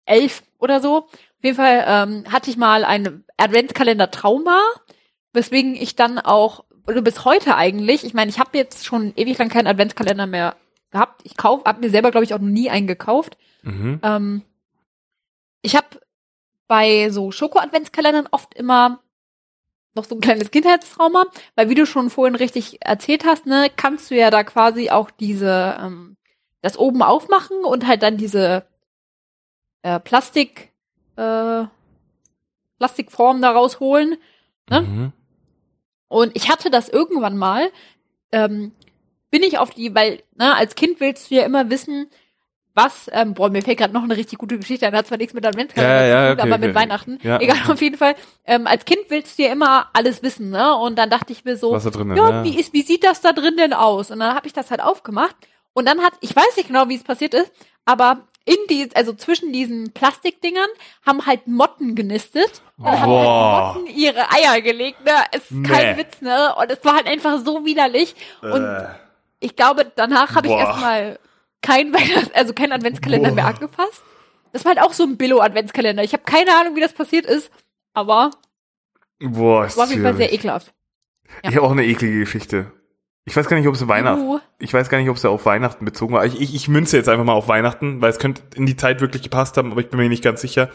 Speaker 3: elf oder so. Auf jeden Fall ähm, hatte ich mal ein Adventskalender-Trauma, weswegen ich dann auch, oder bis heute eigentlich, ich meine, ich habe jetzt schon ewig lang keinen Adventskalender mehr gehabt. Ich kauf, habe mir selber, glaube ich, auch noch nie einen gekauft.
Speaker 2: Mhm.
Speaker 3: Ähm, ich habe bei so Schoko-Adventskalendern oft immer noch so ein kleines Kindheitstrauma, weil wie du schon vorhin richtig erzählt hast, ne, kannst du ja da quasi auch diese ähm, das oben aufmachen und halt dann diese äh, Plastik äh, Plastikform da rausholen. ne?
Speaker 2: Mhm.
Speaker 3: Und ich hatte das irgendwann mal, ähm, bin ich auf die, weil, ne, als Kind willst du ja immer wissen, was, ähm, boah, mir fällt gerade noch eine richtig gute Geschichte ein, hat zwar nichts mit Adventskalender
Speaker 2: Ja, ja,
Speaker 3: zu tun,
Speaker 2: okay,
Speaker 3: aber mit
Speaker 2: okay.
Speaker 3: Weihnachten.
Speaker 2: Ja.
Speaker 3: Egal, auf jeden Fall. Ähm, als Kind willst du ja immer alles wissen, ne? Und dann dachte ich mir so,
Speaker 2: Was da drin ist,
Speaker 3: ja,
Speaker 2: ja.
Speaker 3: wie ist, wie sieht das da drin denn aus? Und dann habe ich das halt aufgemacht. Und dann hat, ich weiß nicht genau, wie es passiert ist, aber in die, also zwischen diesen Plastikdingern haben halt Motten genistet. Und dann haben halt Motten ihre Eier gelegt, ne? Ist
Speaker 2: Nee.
Speaker 3: kein Witz, ne? Und es war halt einfach so widerlich. Und
Speaker 2: Äh.
Speaker 3: ich glaube, danach habe ich erstmal kein Weihnachts-, also keinen Adventskalender
Speaker 2: Boah.
Speaker 3: mehr angefasst. Das war halt auch so ein Billo-Adventskalender. Ich habe keine Ahnung, wie das passiert ist, aber
Speaker 2: Boah, ist
Speaker 3: war auf jeden Fall sehr ekelhaft. Ja.
Speaker 2: Ich habe auch eine eklige Geschichte. Ich weiß gar nicht, ob es Weihnachten.
Speaker 3: Uh.
Speaker 2: Ich weiß gar nicht, ob es auf Weihnachten bezogen war. Ich, ich, ich münze jetzt einfach mal auf Weihnachten, weil es könnte in die Zeit wirklich gepasst haben, aber ich bin mir nicht ganz sicher.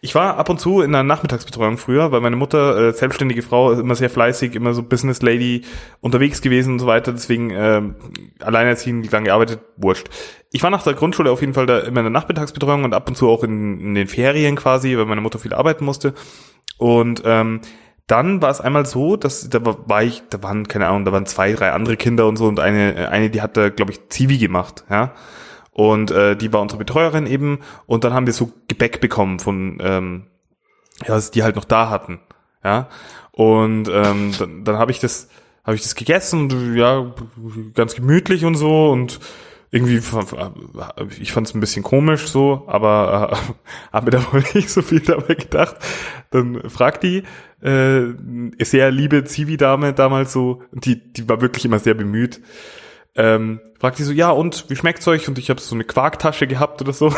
Speaker 2: Ich war ab und zu in einer Nachmittagsbetreuung früher, weil meine Mutter, äh, selbstständige Frau, immer sehr fleißig, immer so Business Lady unterwegs gewesen und so weiter, deswegen ähm, alleinerziehend lang gearbeitet, wurscht. Ich war nach der Grundschule auf jeden Fall da immer in der Nachmittagsbetreuung und ab und zu auch in, in den Ferien quasi, weil meine Mutter viel arbeiten musste. Und ähm, dann war es einmal so, dass da war, war ich, da waren keine Ahnung, da waren zwei, drei andere Kinder und so und eine, eine, die hat da, glaube ich, Zivi gemacht, ja. Und äh, die war unsere Betreuerin eben und dann haben wir so Gebäck bekommen von, ähm, ja, was die halt noch da hatten, ja. Und ähm, dann, dann habe ich das, habe ich das gegessen und ja, ganz gemütlich und so und irgendwie, ich fand es ein bisschen komisch so, aber äh, habe mir da wohl nicht so viel dabei gedacht. Dann fragt die äh, sehr liebe Zivi-Dame damals so, die, die war wirklich immer sehr bemüht, ähm, fragt die so, ja und, wie schmeckt's euch? Und ich habe so eine Quarktasche gehabt oder so.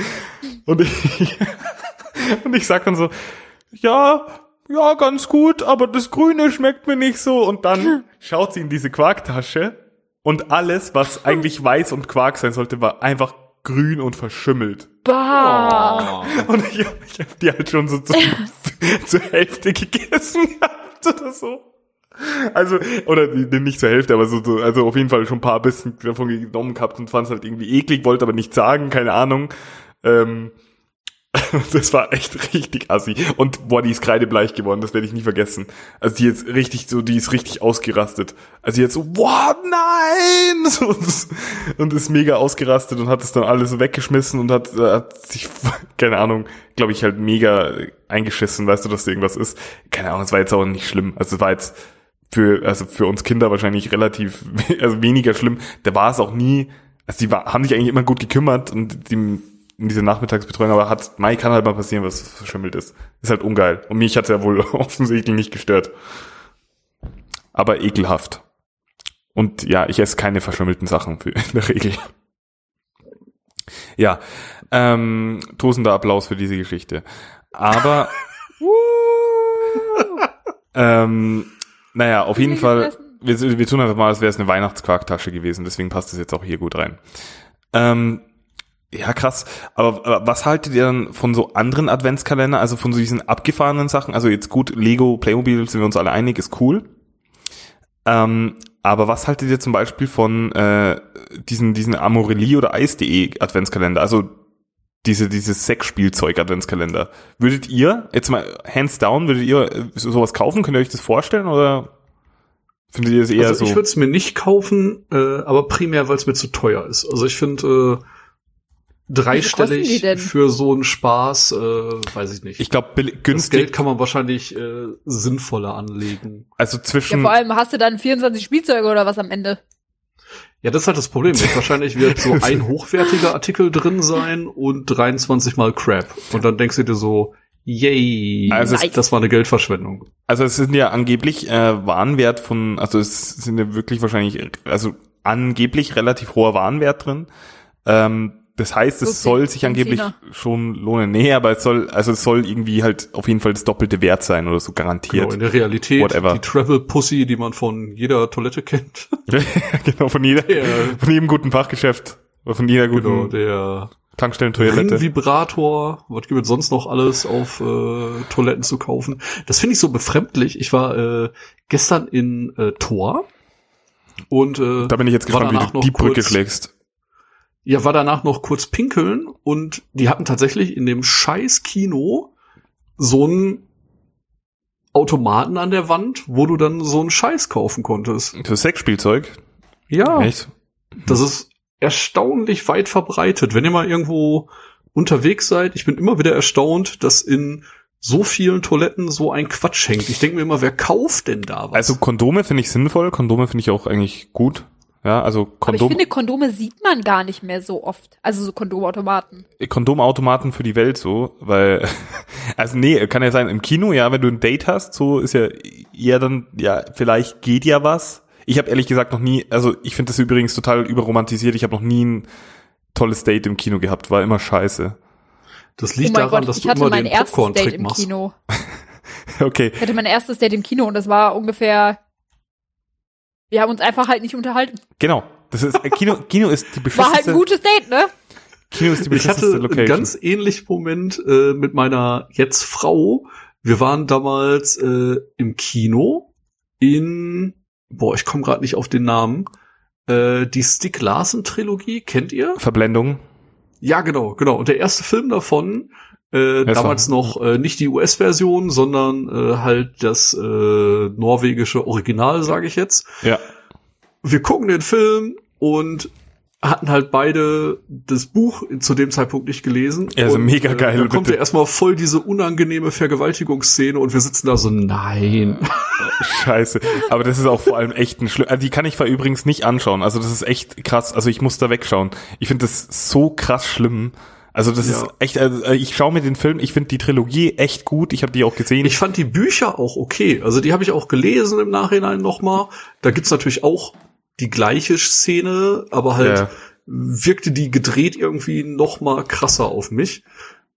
Speaker 2: und ich, und ich sag dann so, ja, ja, ganz gut, aber das Grüne schmeckt mir nicht so. Und dann schaut sie in diese Quarktasche und alles, was eigentlich weiß und Quark sein sollte, war einfach grün und verschimmelt.
Speaker 3: Bah.
Speaker 1: Oh.
Speaker 2: Und ich, ich habe die halt schon so zu, zur Hälfte gegessen gehabt oder so. Also, oder die- nicht zur Hälfte, aber so, so, also auf jeden Fall schon ein paar Bissen davon genommen gehabt und fand es halt irgendwie eklig, wollte aber nicht sagen, keine Ahnung. Ähm, Das war echt richtig assi. Und boah, die ist kreidebleich geworden, das werde ich nie vergessen. Also die jetzt richtig so, die ist richtig ausgerastet. Also die jetzt so, boah, nein! Und, ist mega ausgerastet und hat es dann alles weggeschmissen und hat, äh, hat sich, keine Ahnung, glaube ich, halt mega eingeschissen, weißt du, dass da irgendwas ist. Keine Ahnung, es war jetzt auch nicht schlimm. Also es war jetzt für, also für uns Kinder wahrscheinlich relativ, also weniger schlimm. Da war es auch nie, also die war, haben sich eigentlich immer gut gekümmert und die, in diese Nachmittagsbetreuung, aber hat, Mai kann halt mal passieren, was verschimmelt ist. Ist halt ungeil. Und mich hat's ja wohl offensichtlich nicht gestört. Aber ekelhaft. Und ja, ich esse keine verschimmelten Sachen für, in der Regel. Ja, ähm, tosender Applaus für diese Geschichte. Aber, ähm, naja, auf jeden Fall, wir, wir tun einfach mal, als wäre es eine Weihnachtsquarktasche gewesen, deswegen passt es jetzt auch hier gut rein. Ähm, ja, krass. Aber, aber was haltet ihr dann von so anderen Adventskalender, also von so diesen abgefahrenen Sachen? Also jetzt gut, Lego, Playmobil, sind wir uns alle einig, ist cool. Ähm, aber was haltet ihr zum Beispiel von äh, diesen, diesen Amorelie oder Eis.de Adventskalender? Also diese, dieses Sexspielzeug-Adventskalender. Würdet ihr, jetzt mal hands down, würdet ihr äh, sowas kaufen? Könnt ihr euch das vorstellen oder findet ihr es eher
Speaker 1: also
Speaker 2: so?
Speaker 1: ich würde es mir nicht kaufen, äh, aber primär, weil es mir zu teuer ist. Also ich finde, äh, dreistellig für so einen Spaß, äh, weiß ich nicht.
Speaker 2: Ich glaube,
Speaker 1: günstig. Das Geld kann man wahrscheinlich äh, sinnvoller anlegen.
Speaker 2: Also zwischen.
Speaker 3: Ja, vor allem hast du dann 24 Spielzeuge oder was am Ende.
Speaker 1: Ja, das ist halt das Problem. wahrscheinlich wird so ein hochwertiger Artikel drin sein und 23 mal Crap. Und dann denkst du dir so, yay, also das war eine Geldverschwendung.
Speaker 2: Also es sind ja angeblich äh, Warenwert von, also es sind ja wirklich wahrscheinlich, also angeblich relativ hoher Warenwert drin. Ähm, das heißt, es so soll sich angeblich schon lohnen. Nee, aber es soll, also es soll irgendwie halt auf jeden Fall das doppelte Wert sein oder so garantiert. Genau,
Speaker 1: in der Realität, Whatever. die Travel Pussy, die man von jeder Toilette kennt.
Speaker 2: genau, von jeder, der, von jedem guten Fachgeschäft. Von jeder guten
Speaker 1: genau, der
Speaker 2: Tankstellentoilette.
Speaker 1: Vibrator, was gibt es sonst noch alles auf äh, Toiletten zu kaufen? Das finde ich so befremdlich. Ich war äh, gestern in äh, Tor und äh,
Speaker 2: da bin ich jetzt gespannt, wie du die Brücke schlägst
Speaker 1: ja, war danach noch kurz pinkeln und die hatten tatsächlich in dem scheiß Kino so einen Automaten an der Wand, wo du dann so einen Scheiß kaufen konntest.
Speaker 2: Für Sexspielzeug?
Speaker 1: Ja. Echt? Das ist erstaunlich weit verbreitet. Wenn ihr mal irgendwo unterwegs seid, ich bin immer wieder erstaunt, dass in so vielen Toiletten so ein Quatsch hängt. Ich denke mir immer, wer kauft denn da was?
Speaker 2: Also Kondome finde ich sinnvoll, Kondome finde ich auch eigentlich gut. Ja, also
Speaker 3: Kondom. Aber ich finde, Kondome sieht man gar nicht mehr so oft. Also so Kondomautomaten.
Speaker 2: Kondomautomaten für die Welt so, weil, also nee, kann ja sein, im Kino, ja, wenn du ein Date hast, so ist ja eher dann, ja, vielleicht geht ja was. Ich habe ehrlich gesagt noch nie, also ich finde das übrigens total überromantisiert. Ich habe noch nie ein tolles Date im Kino gehabt, war immer scheiße.
Speaker 1: Das liegt oh daran, Gott, dass du immer den Popcorn-Trick machst.
Speaker 3: Kino.
Speaker 2: okay.
Speaker 3: Ich hatte mein erstes Date im Kino und das war ungefähr wir haben uns einfach halt nicht unterhalten.
Speaker 2: Genau. Das ist, äh, Kino, Kino ist die
Speaker 3: beschissenste. War halt ein gutes Date, ne?
Speaker 1: Kino ist die Ich hatte Location. einen ganz ähnlichen Moment äh, mit meiner jetzt Frau. Wir waren damals äh, im Kino in, boah, ich komme gerade nicht auf den Namen. Äh, die Stick Larsen Trilogie, kennt ihr?
Speaker 2: Verblendung.
Speaker 1: Ja, genau, genau. Und der erste Film davon äh, damals noch äh, nicht die US-Version, sondern äh, halt das äh, norwegische Original, sage ich jetzt.
Speaker 2: Ja.
Speaker 1: Wir gucken den Film und hatten halt beide das Buch zu dem Zeitpunkt nicht gelesen.
Speaker 2: Ja, also mega geil. Äh,
Speaker 1: dann kommt ja erstmal voll diese unangenehme Vergewaltigungsszene und wir sitzen da so, nein.
Speaker 2: Scheiße. Aber das ist auch vor allem echt ein Schlimm. Also die kann ich übrigens nicht anschauen. Also das ist echt krass. Also ich muss da wegschauen. Ich finde das so krass schlimm. Also das ja. ist echt, also ich schaue mir den Film, ich finde die Trilogie echt gut, ich habe die auch gesehen.
Speaker 1: Ich fand die Bücher auch okay, also die habe ich auch gelesen im Nachhinein nochmal. Da gibt's natürlich auch die gleiche Szene, aber halt ja. wirkte die gedreht irgendwie nochmal krasser auf mich.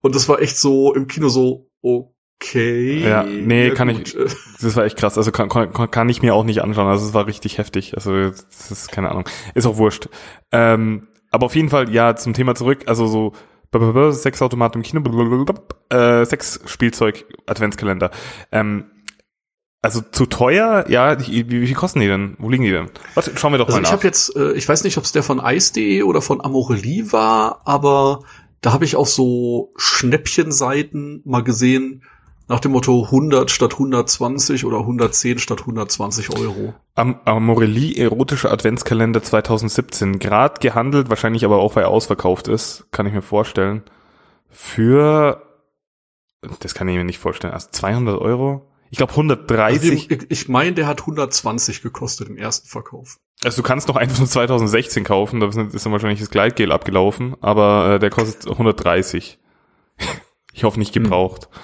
Speaker 1: Und das war echt so im Kino so, okay.
Speaker 2: Ja, nee, ja, kann gut. ich, das war echt krass, also kann, kann, kann ich mir auch nicht anschauen, also es war richtig heftig, also das ist keine Ahnung, ist auch wurscht. Ähm, aber auf jeden Fall, ja, zum Thema zurück, also so Sexautomat im Kino, äh, Sexspielzeug, Adventskalender. Ähm, also zu teuer, ja, wie, wie viel kosten die denn? Wo liegen die denn? Was, schauen wir doch
Speaker 1: also
Speaker 2: mal
Speaker 1: nach. Ich habe jetzt, äh, ich weiß nicht, ob es der von Ice.de oder von Amorelie war, aber da habe ich auch so Schnäppchenseiten mal gesehen, nach dem Motto 100 statt 120 oder 110 statt 120 Euro.
Speaker 2: Am Amorelie erotische Adventskalender 2017. Grad gehandelt, wahrscheinlich aber auch, weil er ausverkauft ist, kann ich mir vorstellen. Für, das kann ich mir nicht vorstellen, also 200 Euro? Ich glaube 130.
Speaker 1: Also ich ich meine, der hat 120 gekostet im ersten Verkauf.
Speaker 2: Also du kannst noch einen von 2016 kaufen, da ist dann wahrscheinlich das Gleitgel abgelaufen, aber äh, der kostet 130. ich hoffe nicht gebraucht. Hm.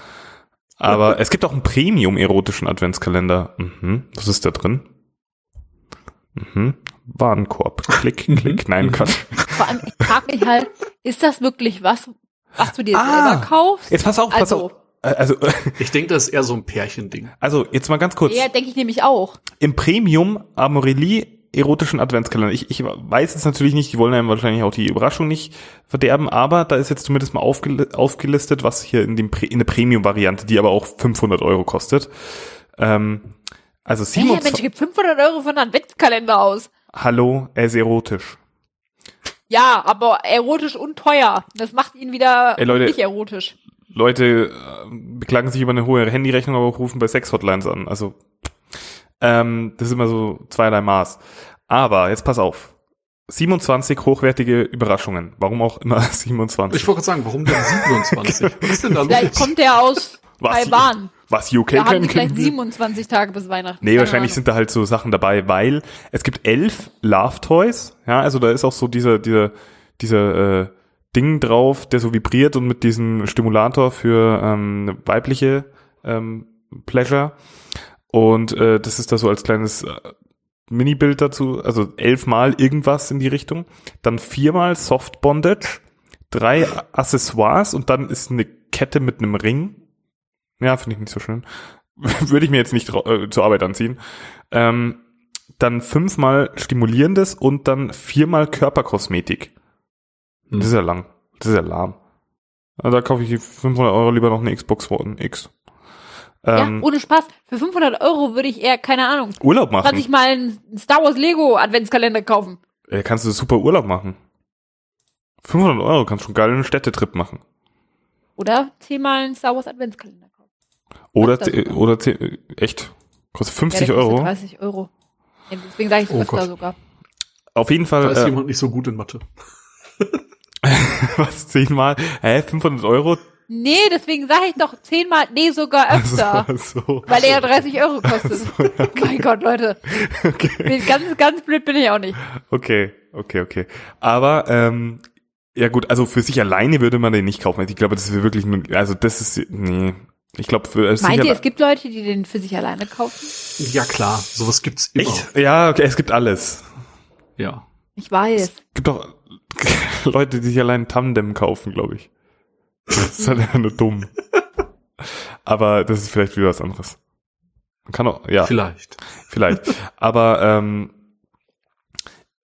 Speaker 2: Aber es gibt auch einen Premium-erotischen Adventskalender. Mhm. Was ist da drin? Mhm. Warenkorb. Klick,
Speaker 1: Mhm.
Speaker 2: klick. Nein, Gott.
Speaker 3: Vor allem, ich frage mich halt, ist das wirklich was, was du dir
Speaker 2: Ah,
Speaker 3: selber kaufst?
Speaker 2: Jetzt pass auf, pass
Speaker 3: Also-
Speaker 2: auf. Äh, Also,
Speaker 1: Ich denke, das ist eher so ein Pärchending.
Speaker 2: also jetzt mal ganz kurz.
Speaker 3: Ja, denke ich nämlich auch.
Speaker 2: Im Premium Amorelie erotischen Adventskalender. Ich, ich weiß jetzt natürlich nicht, die wollen einem wahrscheinlich auch die Überraschung nicht verderben, aber da ist jetzt zumindest mal aufgel aufgelistet, was hier in, dem Pre in der Premium-Variante, die aber auch 500 Euro kostet. Ähm, also
Speaker 3: Hey, Mensch,
Speaker 2: 27,
Speaker 3: gib 500 Euro für einen Adventskalender aus.
Speaker 2: hallo, er ist erotisch.
Speaker 3: Ja, aber erotisch und teuer. Das macht ihn wieder
Speaker 2: Ey, Leute.
Speaker 3: nicht erotisch.
Speaker 2: Leute äh, beklagen sich über eine hohe Handyrechnung, aber rufen bei Sex-Hotlines an. Also, ähm, das ist immer so zweierlei Maß. Aber, jetzt pass auf. 27 hochwertige Überraschungen. Warum auch immer 27.
Speaker 1: Ich wollte gerade sagen, warum denn 27? Was ist denn da
Speaker 3: Vielleicht
Speaker 1: los?
Speaker 3: kommt der aus
Speaker 2: Was?
Speaker 3: Taiwan.
Speaker 2: Was UK
Speaker 3: Da haben
Speaker 2: können
Speaker 3: die vielleicht
Speaker 2: können?
Speaker 3: 27 Tage bis Weihnachten.
Speaker 2: Nee,
Speaker 3: Keine
Speaker 2: wahrscheinlich
Speaker 3: Ahnung.
Speaker 2: sind da halt so Sachen dabei, weil es gibt elf Love Toys. Ja, also da ist auch so dieser, dieser, dieser äh, Ding drauf, der so vibriert und mit diesem Stimulator für ähm, weibliche ähm, Pleasure. Und äh, das ist da so als kleines äh, Mini-Bild dazu, also elfmal irgendwas in die Richtung. Dann viermal Soft Bondage, drei Accessoires und dann ist eine Kette mit einem Ring. Ja, finde ich nicht so schön. Würde ich mir jetzt nicht äh, zur Arbeit anziehen. Ähm, dann fünfmal Stimulierendes und dann viermal Körperkosmetik.
Speaker 1: Hm.
Speaker 2: Das ist ja lang. Das ist ja lahm. Also da kaufe ich die 500 Euro lieber noch eine Xbox One X. Ähm,
Speaker 3: ja, ohne Spaß. Für 500 Euro würde ich eher, keine Ahnung,
Speaker 2: Urlaub
Speaker 3: 20
Speaker 2: machen.
Speaker 3: Mal einen Star Wars Lego Adventskalender kaufen.
Speaker 2: Äh, kannst du super Urlaub machen. 500 Euro kannst du schon geil einen Städtetrip machen.
Speaker 3: Oder 10 Mal einen Star Wars Adventskalender kaufen.
Speaker 2: Oder, oder zehn- äh, echt? Kostet 50
Speaker 3: ja, der kostet
Speaker 2: Euro.
Speaker 3: 30 Euro. Ja, deswegen sage ich
Speaker 1: Oh
Speaker 3: öfter
Speaker 1: Gott.
Speaker 3: sogar.
Speaker 2: Auf jeden
Speaker 1: Da
Speaker 2: Fall,
Speaker 1: ist
Speaker 2: äh,
Speaker 1: jemand nicht so gut in Mathe.
Speaker 2: was, zehnmal? Hä, 500 Euro?
Speaker 3: Nee, deswegen sage ich doch 10 Mal, nee, sogar öfter.
Speaker 2: So, so.
Speaker 3: Weil er ja 30 Euro kostet. Mein Gott, Leute.
Speaker 2: Okay.
Speaker 3: Nee, Ganz, ganz blöd bin ich auch nicht.
Speaker 2: Okay, okay, okay. Aber ähm, ja gut, also für sich alleine würde man den nicht kaufen. Also Ich glaube, das ist wirklich nur, also das ist nee. Ich glaube für
Speaker 3: Meint
Speaker 2: sich
Speaker 3: ihr, es gibt Leute, die den für sich alleine kaufen?
Speaker 1: Ja klar, sowas gibt's immer.
Speaker 2: echt? Ja, okay, es gibt alles.
Speaker 1: Ja.
Speaker 3: Ich weiß.
Speaker 2: Es gibt auch Leute, die sich allein Tandem kaufen, glaube ich. Das ist halt einfach nur dumm. Aber das ist vielleicht wieder was anderes. Man kann auch, ja,
Speaker 1: Vielleicht.
Speaker 2: vielleicht. Aber ähm,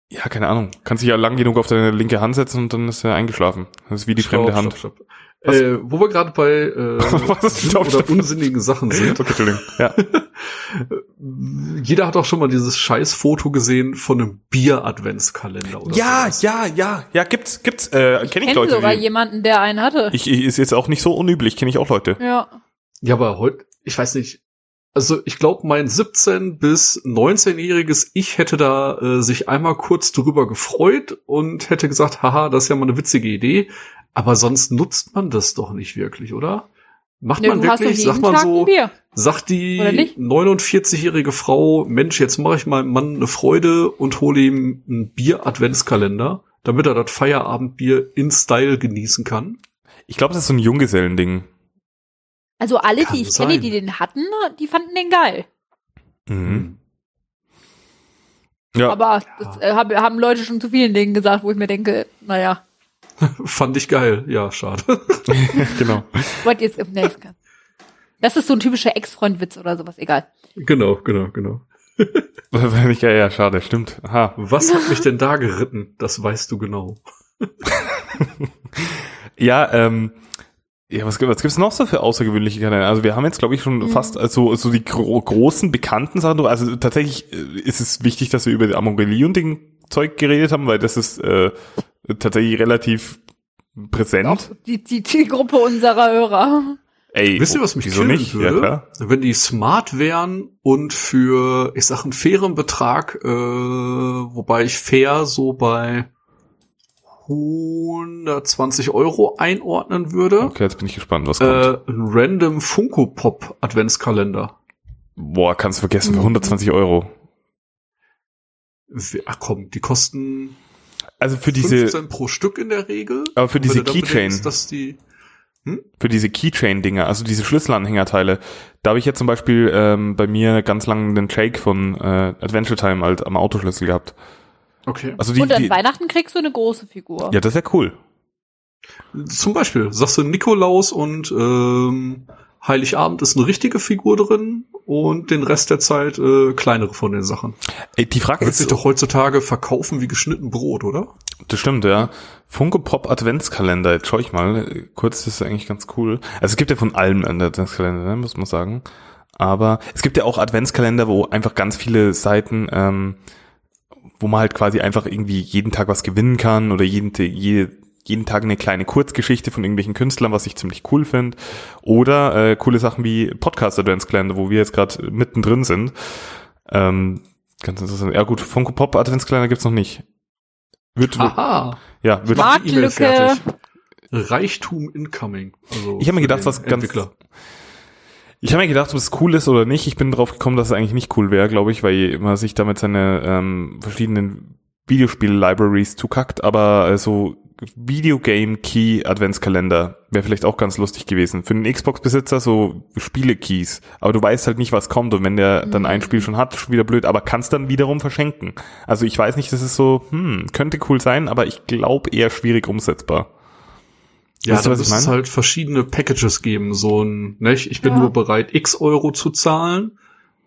Speaker 2: ja, keine Ahnung. Kannst dich ja lang genug auf deine linke Hand setzen und dann ist er eingeschlafen. Das ist wie die fremde
Speaker 1: Stopp,
Speaker 2: Hand.
Speaker 1: stopp, stopp. Äh, wo wir gerade bei äh,
Speaker 2: Was
Speaker 1: oder unsinnigen Sachen sind.
Speaker 2: Okay, Entschuldigung. Ja.
Speaker 1: Jeder hat auch schon mal dieses scheiß Foto gesehen von einem Bier-Adventskalender oder
Speaker 2: Ja,
Speaker 1: sowas.
Speaker 2: ja, ja, ja, gibt's, gibt's, äh, kenne ich,
Speaker 3: Kenne
Speaker 2: Leute.
Speaker 3: sogar
Speaker 2: die,
Speaker 3: jemanden, der einen hatte.
Speaker 2: ich, ich, ist jetzt auch nicht so unüblich, kenne ich auch Leute.
Speaker 3: ja.
Speaker 1: Ja, aber heute, ich weiß nicht. Also ich glaube, mein 17 bis 19-jähriges Ich hätte da äh, sich einmal kurz drüber gefreut und hätte gesagt, haha, das ist ja mal eine witzige Idee. Aber sonst nutzt man das doch nicht wirklich, oder? Macht
Speaker 3: Nee,
Speaker 1: man wirklich, sagt man
Speaker 3: Tag
Speaker 1: so, sagt die
Speaker 3: Oder nicht?
Speaker 1: 49-jährige Frau, Mensch, jetzt mache ich meinem Mann eine Freude und hole ihm einen Bier-Adventskalender, damit er das Feierabendbier in Style genießen kann.
Speaker 2: Ich glaube, das ist so ein Junggesellending.
Speaker 3: Also alle,
Speaker 1: Kann
Speaker 3: die ich
Speaker 1: sein.
Speaker 3: kenne, die den hatten, die fanden den geil.
Speaker 2: Mhm. Ja,
Speaker 3: Aber das äh, hab, haben Leute schon zu vielen Dingen gesagt, wo ich mir denke, naja,
Speaker 1: Fand ich geil. Ja, schade.
Speaker 2: genau.
Speaker 3: wollt ihr jetzt, nee, das ist so ein typischer Ex-Freund-Witz oder sowas, egal.
Speaker 1: genau, genau, genau.
Speaker 2: Wenn ich, ja, ja, schade, stimmt. Aha.
Speaker 1: Was hat mich denn da geritten? Das weißt du genau.
Speaker 2: Ja, ähm, ja, was, was gibt's noch so für außergewöhnliche Kalender? Also wir haben jetzt, glaube ich, schon
Speaker 3: Mhm.
Speaker 2: fast also, so die gro großen, bekannten Sachen. Also tatsächlich äh, ist es wichtig, dass wir über die Amorelie und den Zeug geredet haben, weil das ist äh, tatsächlich relativ präsent.
Speaker 3: Die, die Zielgruppe unserer Hörer.
Speaker 2: Ey,
Speaker 1: Wisst ihr, was mich
Speaker 2: wieso
Speaker 1: killen
Speaker 2: nicht? Ja,
Speaker 1: würde?
Speaker 2: klar.
Speaker 1: Wenn die smart wären und für, ich sag, einen fairen Betrag, äh, wobei ich fair so bei 120 Euro einordnen würde,
Speaker 2: Okay, jetzt bin ich gespannt, was kommt.
Speaker 1: äh, ein random Funko Pop Adventskalender.
Speaker 2: Boah, kannst du vergessen, für 120 Euro.
Speaker 1: Ach komm, die kosten
Speaker 2: Also für diese,
Speaker 1: 15 pro Stück in der Regel.
Speaker 2: aber für diese Keychain,
Speaker 1: bedenkst, dass die,
Speaker 2: für diese Keychain-Dinger, also diese Schlüsselanhängerteile, da habe ich jetzt zum Beispiel ähm, bei mir ganz lang den Jake von äh, Adventure Time halt am Autoschlüssel gehabt.
Speaker 1: Okay.
Speaker 2: Also die,
Speaker 3: Und an
Speaker 2: die
Speaker 3: Weihnachten kriegst du eine große Figur.
Speaker 2: ja, das wäre cool.
Speaker 1: Zum Beispiel, sagst du Nikolaus und ähm, Heiligabend ist eine richtige Figur drin und den Rest der Zeit äh, kleinere von den Sachen.
Speaker 2: Ey, die Frage
Speaker 1: Wird sich
Speaker 2: ist,
Speaker 1: doch heutzutage verkaufen wie geschnitten Brot, oder?
Speaker 2: das stimmt, ja. Funko Pop Adventskalender, jetzt schau ich mal, kurz, das ist eigentlich ganz cool. Also es gibt ja von allem einen Adventskalender, ne, muss man sagen. Aber es gibt ja auch Adventskalender, wo einfach ganz viele Seiten, ähm, wo man halt quasi einfach irgendwie jeden Tag was gewinnen kann oder jeden, jede, jeden Tag eine kleine Kurzgeschichte von irgendwelchen Künstlern, was ich ziemlich cool finde. Oder äh, coole Sachen wie Podcast Adventskalender, wo wir jetzt gerade mittendrin sind. Ähm, ganz interessant. Ja gut, Funko Pop Adventskalender gibt's noch nicht. Wird,
Speaker 1: Aha.
Speaker 2: ja, wird,
Speaker 3: Smart.
Speaker 1: Die E-Mail
Speaker 3: Marktlücke.
Speaker 1: fertig. Reichtum incoming. Also
Speaker 2: Ich hab mir gedacht, was ganz-. Ich habe mir gedacht, ob es cool ist oder nicht. Ich bin drauf gekommen, dass es eigentlich nicht cool wäre, glaube ich, weil man sich damit seine ähm, verschiedenen Videospiel-Libraries zukackt, aber äh, so Videogame-Key-Adventskalender wäre vielleicht auch ganz lustig gewesen. Für einen Xbox-Besitzer so Spiele-Keys, aber du weißt halt nicht, was kommt und wenn der dann ein Spiel schon hat, schon wieder blöd, aber kannst dann wiederum verschenken. Also ich weiß nicht, das ist so, hm, könnte cool sein, aber ich glaube eher schwierig umsetzbar.
Speaker 1: Ja,
Speaker 2: Weißt du,
Speaker 1: da
Speaker 2: was ich
Speaker 1: müsste es halt verschiedene Packages geben. So ein, nicht? Ich bin
Speaker 3: Ja.
Speaker 1: nur bereit, x Euro zu zahlen.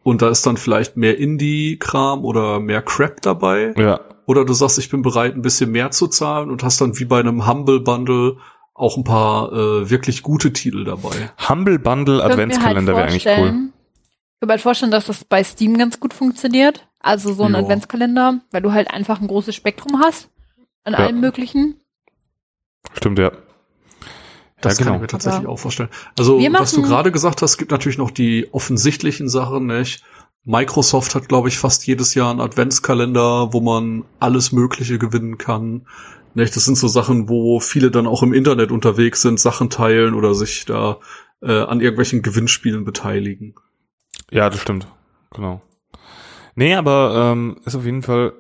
Speaker 1: Und da ist dann vielleicht mehr Indie-Kram oder mehr Crap dabei.
Speaker 2: Ja,
Speaker 1: Oder du sagst, ich bin bereit, ein bisschen mehr zu zahlen und hast dann wie bei einem Humble Bundle auch ein paar äh, wirklich gute Titel dabei.
Speaker 2: Humble Bundle Adventskalender wäre eigentlich cool.
Speaker 3: Ich kann mir halt vorstellen, dass das bei Steam ganz gut funktioniert. Also so ein
Speaker 1: Ja.
Speaker 3: Adventskalender, weil du halt einfach ein großes Spektrum hast an
Speaker 2: Ja.
Speaker 3: allem möglichen.
Speaker 2: Stimmt, ja.
Speaker 1: Das
Speaker 2: ja,
Speaker 1: kann
Speaker 2: genau.
Speaker 1: ich mir tatsächlich
Speaker 3: Aber
Speaker 1: auch vorstellen. Also, was du gerade gesagt hast, gibt natürlich noch die offensichtlichen Sachen, nicht? Microsoft hat, glaube ich, fast jedes Jahr einen Adventskalender, wo man alles Mögliche gewinnen kann. Nicht? Das sind so Sachen, wo viele dann auch im Internet unterwegs sind, Sachen teilen oder sich da äh, an irgendwelchen Gewinnspielen beteiligen.
Speaker 2: Ja, das stimmt. Genau. Nee, aber ähm, ist auf jeden Fall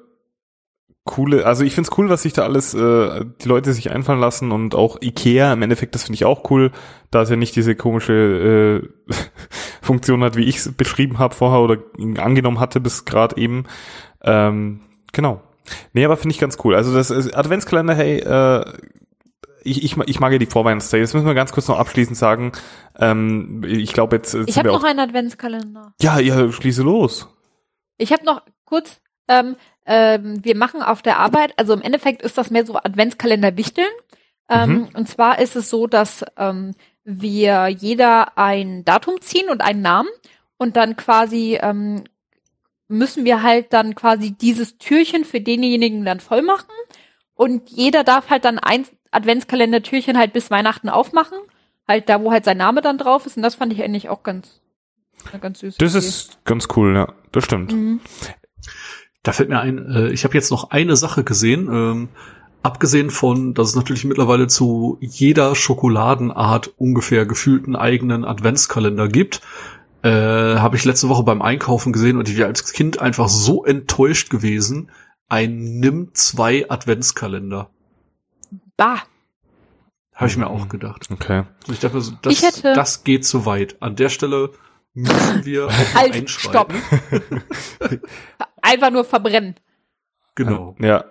Speaker 2: coole, also ich find's cool, was sich da alles äh, die Leute sich einfallen lassen und auch Ikea im Endeffekt, das finde ich auch cool, da es ja nicht diese komische äh, Funktion hat, wie ich es beschrieben habe vorher oder angenommen hatte bis gerade eben. Ähm, genau. Nee, aber finde ich ganz cool. Also das ist Adventskalender, hey, äh, ich, ich, ich mag ja die Vorweihnachtszeit. Jetzt müssen wir ganz kurz noch abschließend sagen, ähm, ich glaube jetzt äh,
Speaker 3: Ich habe noch
Speaker 2: auch,
Speaker 3: einen Adventskalender.
Speaker 2: ja, ja, schließe los.
Speaker 3: Ich habe noch kurz, ähm, ähm, wir machen auf der Arbeit, also im Endeffekt ist das mehr so Adventskalender wichteln. Ähm,
Speaker 2: Mhm.
Speaker 3: Und zwar ist es so, dass ähm, wir jeder ein Datum ziehen und einen Namen und dann quasi ähm, müssen wir halt dann quasi dieses Türchen für denjenigen dann voll machen und jeder darf halt dann ein Adventskalender-Türchen halt bis Weihnachten aufmachen, halt da, wo halt sein Name dann drauf ist und das fand ich eigentlich auch ganz, ganz süß.
Speaker 2: Das ist ganz cool, ja. Das stimmt.
Speaker 3: Mhm.
Speaker 1: Da fällt mir ein, äh, ich habe jetzt noch eine Sache gesehen, ähm, abgesehen von, dass es natürlich mittlerweile zu jeder Schokoladenart ungefähr gefühlten eigenen Adventskalender gibt, äh, habe ich letzte Woche beim Einkaufen gesehen und ich wäre als Kind einfach so enttäuscht gewesen, ein Nimm 2 Adventskalender.
Speaker 3: Bah.
Speaker 1: Habe ich mir
Speaker 2: Mhm.
Speaker 1: auch gedacht.
Speaker 2: Okay.
Speaker 1: Und ich dachte so, das,
Speaker 3: Ich hätte-
Speaker 1: das geht zu weit. An der Stelle müssen wir auch
Speaker 3: Halt,
Speaker 1: einschreiten.
Speaker 3: Einfach nur verbrennen.
Speaker 1: Genau.
Speaker 2: Ja.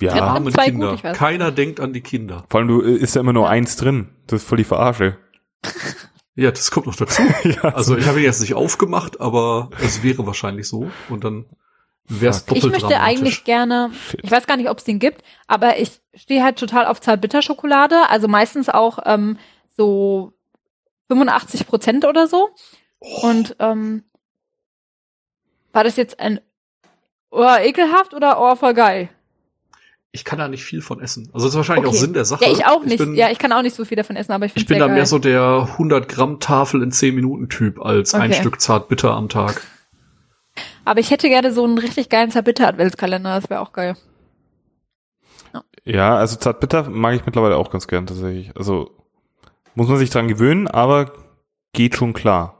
Speaker 2: Ja.
Speaker 3: Ja.
Speaker 1: Arme
Speaker 3: zwei
Speaker 1: Kinder.
Speaker 3: gut.
Speaker 1: Keiner denkt an die Kinder.
Speaker 2: Vor allem, du äh, ist ja immer nur eins drin. Das ist voll die Verarsche.
Speaker 1: Ja, das kommt noch dazu.
Speaker 2: ja.
Speaker 1: Also ich habe ihn jetzt nicht aufgemacht, aber es wäre wahrscheinlich so. Und dann wäre es
Speaker 2: Fuck.
Speaker 3: Ich
Speaker 1: doppelt
Speaker 3: möchte
Speaker 1: dramatisch.
Speaker 3: eigentlich gerne,
Speaker 2: Shit.
Speaker 3: ich weiß gar nicht, ob es den gibt, aber ich stehe halt total auf Zartbitterschokolade, also meistens auch ähm, so 85 Prozent oder so. Und ähm, war das jetzt ein oh, ekelhaft oder oh, voll geil?
Speaker 1: ich kann da nicht viel von essen. Also das ist wahrscheinlich
Speaker 3: Okay.
Speaker 1: auch Sinn der Sache.
Speaker 3: Ja, ich auch nicht.
Speaker 1: bin,
Speaker 3: ja, ich kann auch nicht so viel davon essen, aber ich
Speaker 1: ich bin da
Speaker 3: geil.
Speaker 1: mehr so der 100 Gramm Tafel in 10 Minuten Typ als ein
Speaker 3: Okay.
Speaker 1: Stück Zartbitter am Tag.
Speaker 3: Aber ich hätte gerne so einen richtig geilen Zerbitter-Adventskalender, das wäre auch geil.
Speaker 2: Ja, also Zartbitter mag ich mittlerweile auch ganz gern tatsächlich. Also muss man sich dran gewöhnen, aber geht schon klar.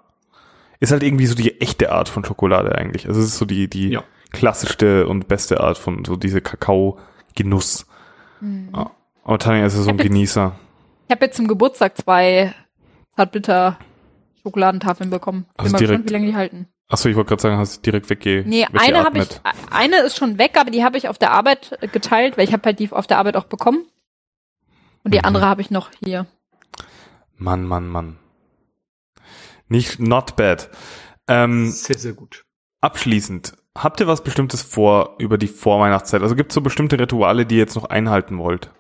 Speaker 2: Ist halt irgendwie so die echte Art von Schokolade eigentlich. Also es ist so die, die
Speaker 1: Ja.
Speaker 2: klassischste und beste Art von so diese Kakao-Genuss. Ja. Aber Tanja ist ja so ein
Speaker 3: Mhm. Ich hab jetzt-
Speaker 2: Genießer.
Speaker 3: Ich habe jetzt zum Geburtstag zwei Zartbitter-Schokoladentafeln bekommen. Bin
Speaker 2: Also
Speaker 3: mal
Speaker 2: direkt-
Speaker 3: gespannt, wie lange die halten.
Speaker 2: Achso, ich wollte gerade sagen, hast du direkt wegge
Speaker 3: Nee, eine habe ich, eine ist schon weg, aber die habe ich auf der Arbeit geteilt, weil ich habe halt die auf der Arbeit auch bekommen. Und die
Speaker 2: Mhm.
Speaker 3: andere habe ich noch hier.
Speaker 2: Mann, Mann, Mann. Nicht not bad. Ähm,
Speaker 1: Sehr, sehr gut.
Speaker 2: abschließend, habt ihr was Bestimmtes vor über die Vorweihnachtszeit? Also gibt es so bestimmte Rituale, die ihr jetzt noch einhalten wollt?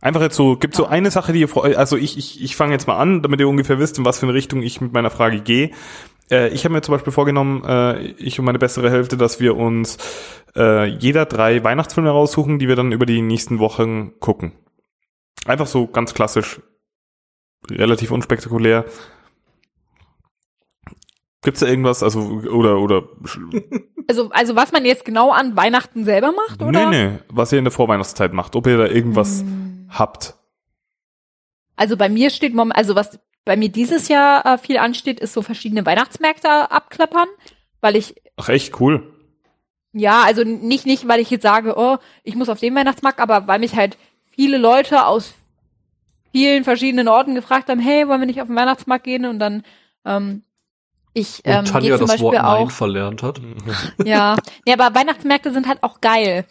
Speaker 2: Einfach jetzt so, gibt so eine Sache, die ihr vor, also ich, ich, ich fange jetzt mal an, damit ihr ungefähr wisst, in was für eine Richtung ich mit meiner Frage gehe. Äh, ich habe mir zum Beispiel vorgenommen, äh, ich und meine bessere Hälfte, dass wir uns äh, jeder drei Weihnachtsfilme raussuchen, die wir dann über die nächsten Wochen gucken. Einfach so ganz klassisch, relativ unspektakulär. Gibt's da irgendwas, also oder oder
Speaker 3: Also, also was man jetzt genau an Weihnachten selber macht, oder?
Speaker 2: nee, nee, was ihr in der Vorweihnachtszeit macht, ob ihr da irgendwas
Speaker 3: Hm.
Speaker 2: habt.
Speaker 3: Also bei mir steht momentan, also was bei mir dieses Jahr äh, viel ansteht, ist so verschiedene Weihnachtsmärkte abklappern, weil ich
Speaker 2: Ach echt cool.
Speaker 3: Ja, also nicht, nicht, weil ich jetzt sage, oh, ich muss auf den Weihnachtsmarkt, aber weil mich halt viele Leute aus vielen verschiedenen Orten gefragt haben, hey, wollen wir nicht auf den Weihnachtsmarkt gehen? Und dann, ähm, ich
Speaker 1: Und
Speaker 3: ähm,
Speaker 1: Tanja
Speaker 3: gehe zum
Speaker 1: das Wort
Speaker 3: Beispiel
Speaker 1: Nein
Speaker 3: auch,
Speaker 1: verlernt hat.
Speaker 3: ja. ja, aber Weihnachtsmärkte sind halt auch geil.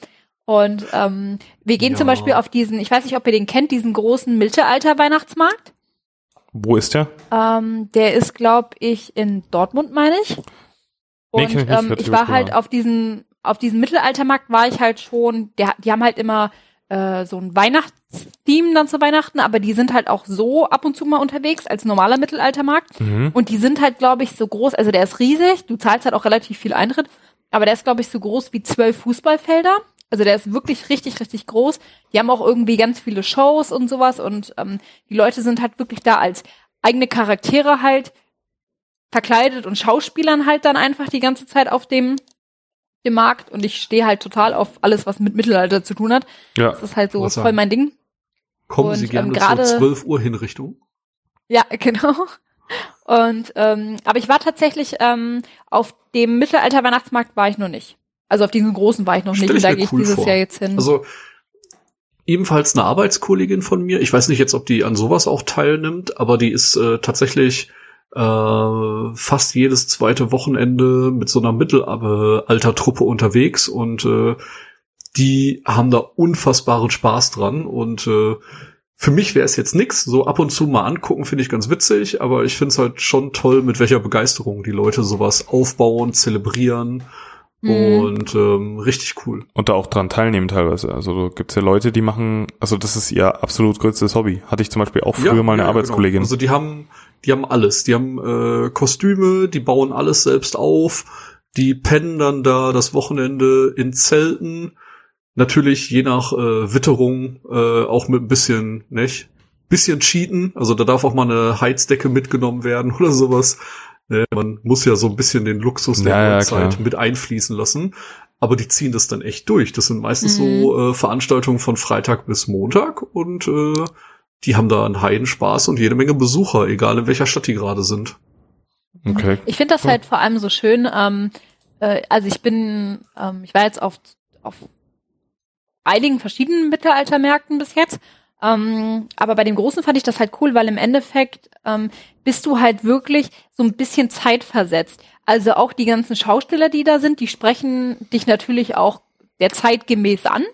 Speaker 3: Und ähm, wir gehen zum
Speaker 1: Ja.
Speaker 3: Beispiel auf diesen, ich weiß nicht, ob ihr den kennt, diesen großen Mittelalter-Weihnachtsmarkt.
Speaker 2: Wo ist der?
Speaker 3: Ähm, der ist, glaube ich, in Dortmund, meine ich.
Speaker 2: Nee,
Speaker 3: Und
Speaker 2: kenn ich
Speaker 3: ähm, ich war halt auf diesen, auf diesem Mittelaltermarkt war ich halt schon, der, die haben halt immer äh, so ein Weihnachtstheme dann zu Weihnachten, aber die sind halt auch so ab und zu mal unterwegs als normaler Mittelaltermarkt.
Speaker 2: Mhm.
Speaker 3: Und die sind halt, glaube ich, so groß, also der ist riesig, du zahlst halt auch relativ viel Eintritt, aber der ist, glaube ich, so groß wie zwölf Fußballfelder. Also der ist wirklich richtig, richtig groß. Die haben auch irgendwie ganz viele Shows und sowas und ähm, die Leute sind halt wirklich da als eigene Charaktere halt verkleidet und Schauspielern halt dann einfach die ganze Zeit auf dem, dem Markt und ich stehe halt total auf alles, was mit Mittelalter zu tun hat.
Speaker 2: Ja.
Speaker 3: Das ist halt so voll
Speaker 1: sagen?
Speaker 3: mein Ding.
Speaker 1: Kommen
Speaker 3: Und,
Speaker 1: Sie gerne
Speaker 3: ähm,
Speaker 1: zur 12 Uhr Hinrichtung?
Speaker 3: Ja, genau. Und ähm, aber ich war tatsächlich ähm, auf dem Mittelalter-Weihnachtsmarkt war ich noch nicht. Also auf diesem großen war ich noch
Speaker 1: Stell
Speaker 3: nicht.
Speaker 1: ich
Speaker 3: Und da
Speaker 1: mir
Speaker 3: gehe ich
Speaker 1: cool
Speaker 3: dieses
Speaker 1: vor.
Speaker 3: Jahr jetzt hin.
Speaker 1: Also ebenfalls eine Arbeitskollegin von mir. Ich weiß nicht jetzt, ob die an sowas auch teilnimmt, aber die ist äh, tatsächlich äh, fast jedes zweite Wochenende mit so einer Mittelaltertruppe unterwegs und äh, die haben da unfassbaren Spaß dran und äh, für mich wäre es jetzt nix, so ab und zu mal angucken finde ich ganz witzig, aber ich finde es halt schon toll, mit welcher Begeisterung die Leute sowas aufbauen, zelebrieren
Speaker 3: Mhm.
Speaker 1: und ähm, richtig cool.
Speaker 2: Und da auch dran teilnehmen teilweise. Also gibt's ja Leute, die machen, also das ist ihr absolut größtes Hobby. Hatte ich zum Beispiel auch früher
Speaker 1: Ja,
Speaker 2: mal eine
Speaker 1: ja,
Speaker 2: Arbeitskollegin.
Speaker 1: Genau. Also die haben, die haben alles. Die haben äh, Kostüme, die bauen alles selbst auf, die pennen dann da das Wochenende in Zelten. Natürlich je nach äh, Witterung äh, auch mit ein bisschen, nicht? Bisschen cheaten. Also da darf auch mal eine Heizdecke mitgenommen werden oder sowas. Ne, man muss ja so ein bisschen den Luxus der
Speaker 2: Ja, klar.
Speaker 1: mit einfließen lassen. Aber die ziehen das dann echt durch. Das sind meistens
Speaker 3: Mhm.
Speaker 1: so äh, Veranstaltungen von Freitag bis Montag und äh, die haben da einen Heidenspaß und jede Menge Besucher, egal in welcher Stadt die gerade sind.
Speaker 2: Okay.
Speaker 3: Ich finde das halt vor allem so schön. Ähm, äh, also ich bin, ähm, ich war jetzt auf, auf einigen verschiedenen Mittelaltermärkten bis jetzt. Ähm, aber bei dem Großen fand ich das halt cool, weil im Endeffekt ähm, bist du halt wirklich so ein bisschen zeitversetzt. Also auch die ganzen Schausteller, die da sind, die sprechen dich natürlich auch der Zeit gemäß an.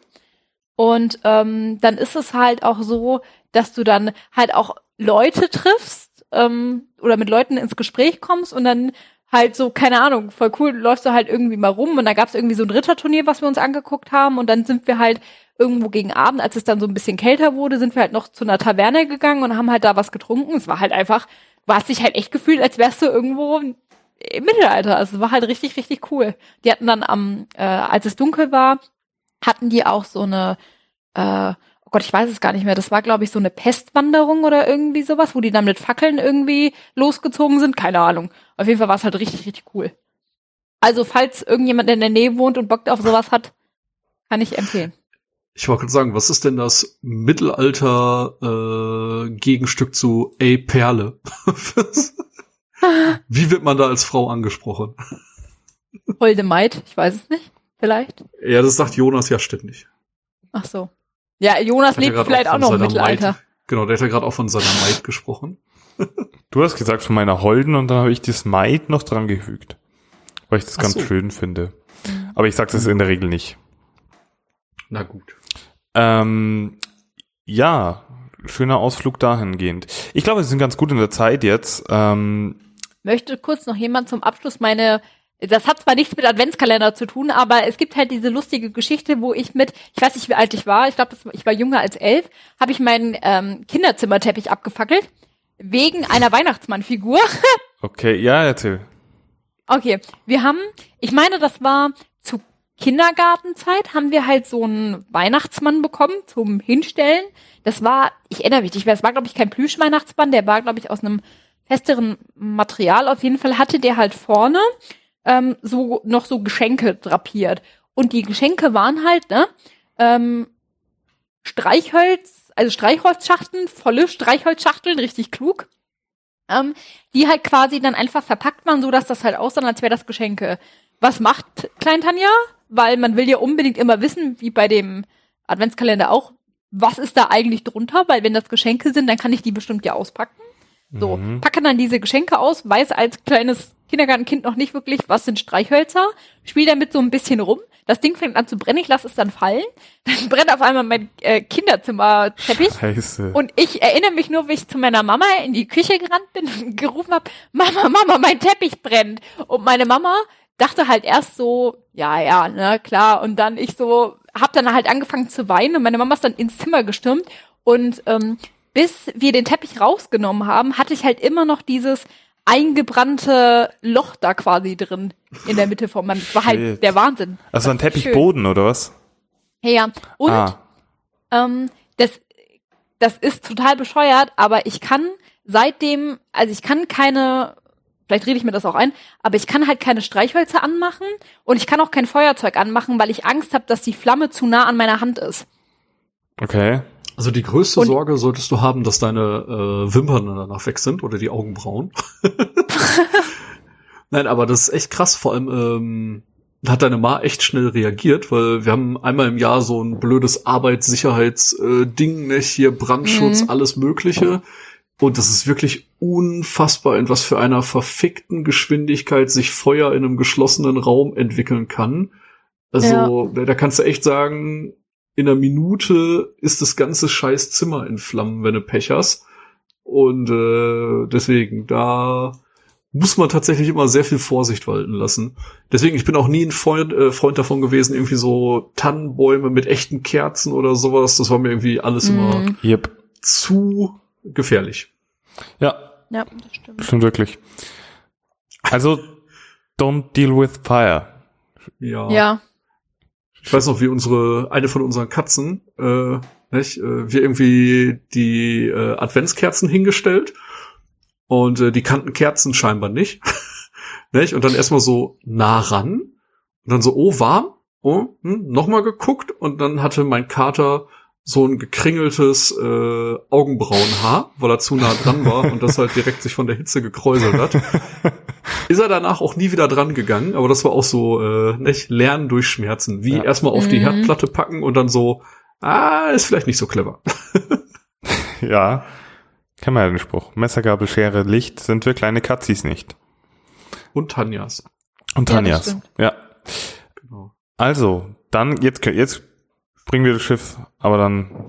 Speaker 3: Und ähm, dann ist es halt auch so, dass du dann halt auch Leute triffst ähm, oder mit Leuten ins Gespräch kommst und dann halt so, keine Ahnung, voll cool, läufst du halt irgendwie mal rum und da gab es irgendwie so ein Ritterturnier, was wir uns angeguckt haben und dann sind wir halt irgendwo gegen Abend, als es dann so ein bisschen kälter wurde, sind wir halt noch zu einer Taverne gegangen und haben halt da was getrunken. Es war halt einfach, du hast dich halt echt gefühlt, als wärst du irgendwo im Mittelalter. Also es war halt richtig, richtig cool. Die hatten dann am, äh, als es dunkel war, hatten die auch so eine, äh, Gott, ich weiß es gar nicht mehr, das war, glaube ich, so eine Pestwanderung oder irgendwie sowas, wo die dann mit Fackeln irgendwie losgezogen sind. Keine Ahnung. Auf jeden Fall war es halt richtig, richtig cool. Also, falls irgendjemand in der Nähe wohnt und Bock auf sowas hat, kann ich empfehlen.
Speaker 1: Ich wollte gerade sagen, was ist denn das Mittelalter-Gegenstück zu A Perle? Wie wird man da als Frau angesprochen?
Speaker 3: Holde Maid, ich weiß es nicht. Vielleicht.
Speaker 1: Ja, das sagt Jonas ja ständig.
Speaker 3: Ach so. Ja, Jonas lebt vielleicht auch
Speaker 1: von
Speaker 3: noch im Mittelalter.
Speaker 1: Maid, genau, der hat ja gerade auch von seiner Maid gesprochen.
Speaker 2: Du hast gesagt von meiner Holden und dann habe ich das Maid noch dran gefügt. Weil ich das
Speaker 1: Ach
Speaker 2: ganz
Speaker 1: so.
Speaker 2: schön finde. Aber ich sage das in der Regel nicht.
Speaker 1: Na gut.
Speaker 2: Ähm, ja, schöner Ausflug dahingehend. Ich glaube, wir sind ganz gut in der Zeit jetzt. Ähm,
Speaker 3: Möchte kurz noch jemand zum Abschluss meine, das hat zwar nichts mit Adventskalender zu tun, aber es gibt halt diese lustige Geschichte, wo ich mit, ich weiß nicht, wie alt ich war, ich glaube, ich war jünger als elf, habe ich meinen ähm, Kinderzimmerteppich abgefackelt, wegen einer Weihnachtsmannfigur.
Speaker 2: okay, ja, erzähl.
Speaker 3: Okay, wir haben, ich meine, das war zu Kindergartenzeit, haben wir halt so einen Weihnachtsmann bekommen zum Hinstellen. Das war, ich erinnere mich nicht mehr, es war, glaube ich, kein Plüschweihnachtsmann, der war, glaube ich, aus einem festeren Material. Auf jeden Fall hatte der halt vorne ähm, so noch so Geschenke drapiert. Und die Geschenke waren halt, ne, ähm, Streichholz, also Streichholzschachteln, volle Streichholzschachteln, richtig klug ähm, die halt quasi dann einfach verpackt waren, so dass das halt aussah, als wäre das Geschenke. Was macht Klein Tanja? Weil man will ja unbedingt immer wissen, wie bei dem Adventskalender auch, was ist da eigentlich drunter? Weil wenn das Geschenke sind, dann kann ich die bestimmt ja auspacken. So,
Speaker 2: Mhm.
Speaker 3: packe dann diese Geschenke aus, weiß als kleines Kindergartenkind noch nicht wirklich, was sind Streichhölzer, spiel damit so ein bisschen rum. Das Ding fängt an zu brennen, ich lasse es dann fallen. Dann brennt auf einmal mein äh, Kinderzimmerteppich.
Speaker 2: Scheiße.
Speaker 3: Und ich erinnere mich nur, wie ich zu meiner Mama in die Küche gerannt bin und gerufen habe, Mama, Mama, mein Teppich brennt. Und meine Mama dachte halt erst so, ja, ja, ne, klar. Und dann ich so, hab dann halt angefangen zu weinen und meine Mama ist dann ins Zimmer gestürmt. Und ähm, bis wir den Teppich rausgenommen haben, hatte ich halt immer noch dieses eingebrannte Loch da quasi drin in der Mitte von meinem. Das war halt der Wahnsinn.
Speaker 2: also ein
Speaker 3: Schön.
Speaker 2: Teppichboden oder was?
Speaker 3: Ja, ja. Und
Speaker 2: ah,
Speaker 3: ähm, das, das ist total bescheuert, aber ich kann seitdem, also ich kann keine, vielleicht rede ich mir das auch ein, aber ich kann halt keine Streichhölzer anmachen und ich kann auch kein Feuerzeug anmachen, weil ich Angst habe, dass die Flamme zu nah an meiner Hand ist.
Speaker 2: okay.
Speaker 1: Also die größte
Speaker 3: Und-
Speaker 1: Sorge solltest du haben, dass deine äh, Wimpern danach weg sind oder die Augenbrauen. Nein, aber das ist echt krass. Vor allem ähm, hat deine Ma echt schnell reagiert, weil wir haben einmal im Jahr so ein blödes Arbeitssicherheitsding, nicht hier Brandschutz,
Speaker 3: Mhm.
Speaker 1: alles Mögliche. Und das ist wirklich unfassbar, in was für einer verfickten Geschwindigkeit sich Feuer in einem geschlossenen Raum entwickeln kann. Also, da, da kannst du echt sagen, in einer Minute ist das ganze scheiß Zimmer in Flammen, wenn du Pech hast. Und äh, deswegen, da muss man tatsächlich immer sehr viel Vorsicht walten lassen. Deswegen, ich bin auch nie ein Freund, äh, Freund davon gewesen, irgendwie so Tannenbäume mit echten Kerzen oder sowas. Das war mir irgendwie alles immer
Speaker 3: Mhm.
Speaker 2: Yep.
Speaker 1: zu gefährlich.
Speaker 2: Ja,
Speaker 3: Ja, das stimmt.
Speaker 2: stimmt wirklich. Also, don't deal with fire.
Speaker 1: Ja.
Speaker 3: Ja.
Speaker 1: Ich weiß noch, wie unsere, eine von unseren Katzen, äh, nicht, äh, wir irgendwie die äh, Adventskerzen hingestellt und äh, die kannten Kerzen scheinbar nicht. nicht? Und dann erstmal so nah ran und dann so, oh, warm, oh, hm, nochmal geguckt und dann hatte mein Kater so ein gekringeltes äh, Augenbrauenhaar, weil er zu nah dran war und das halt direkt sich von der Hitze gekräuselt hat. Ist er danach auch nie wieder dran gegangen, aber das war auch so, äh, nicht, Lernen durch Schmerzen. Wie
Speaker 2: Ja.
Speaker 1: erstmal auf die
Speaker 3: Mhm.
Speaker 1: Herdplatte packen und dann so, ah, ist vielleicht nicht so clever.
Speaker 2: Ja. Kennen wir ja den Spruch. Messer, Gabel, Schere, Licht sind wir kleine Katzis nicht.
Speaker 1: Und Tanjas.
Speaker 2: Und
Speaker 3: Ja,
Speaker 2: Tanjas.
Speaker 3: stimmt.
Speaker 2: Ja.
Speaker 1: Genau.
Speaker 2: Also, dann, jetzt, jetzt bringen wir das Schiff, aber dann.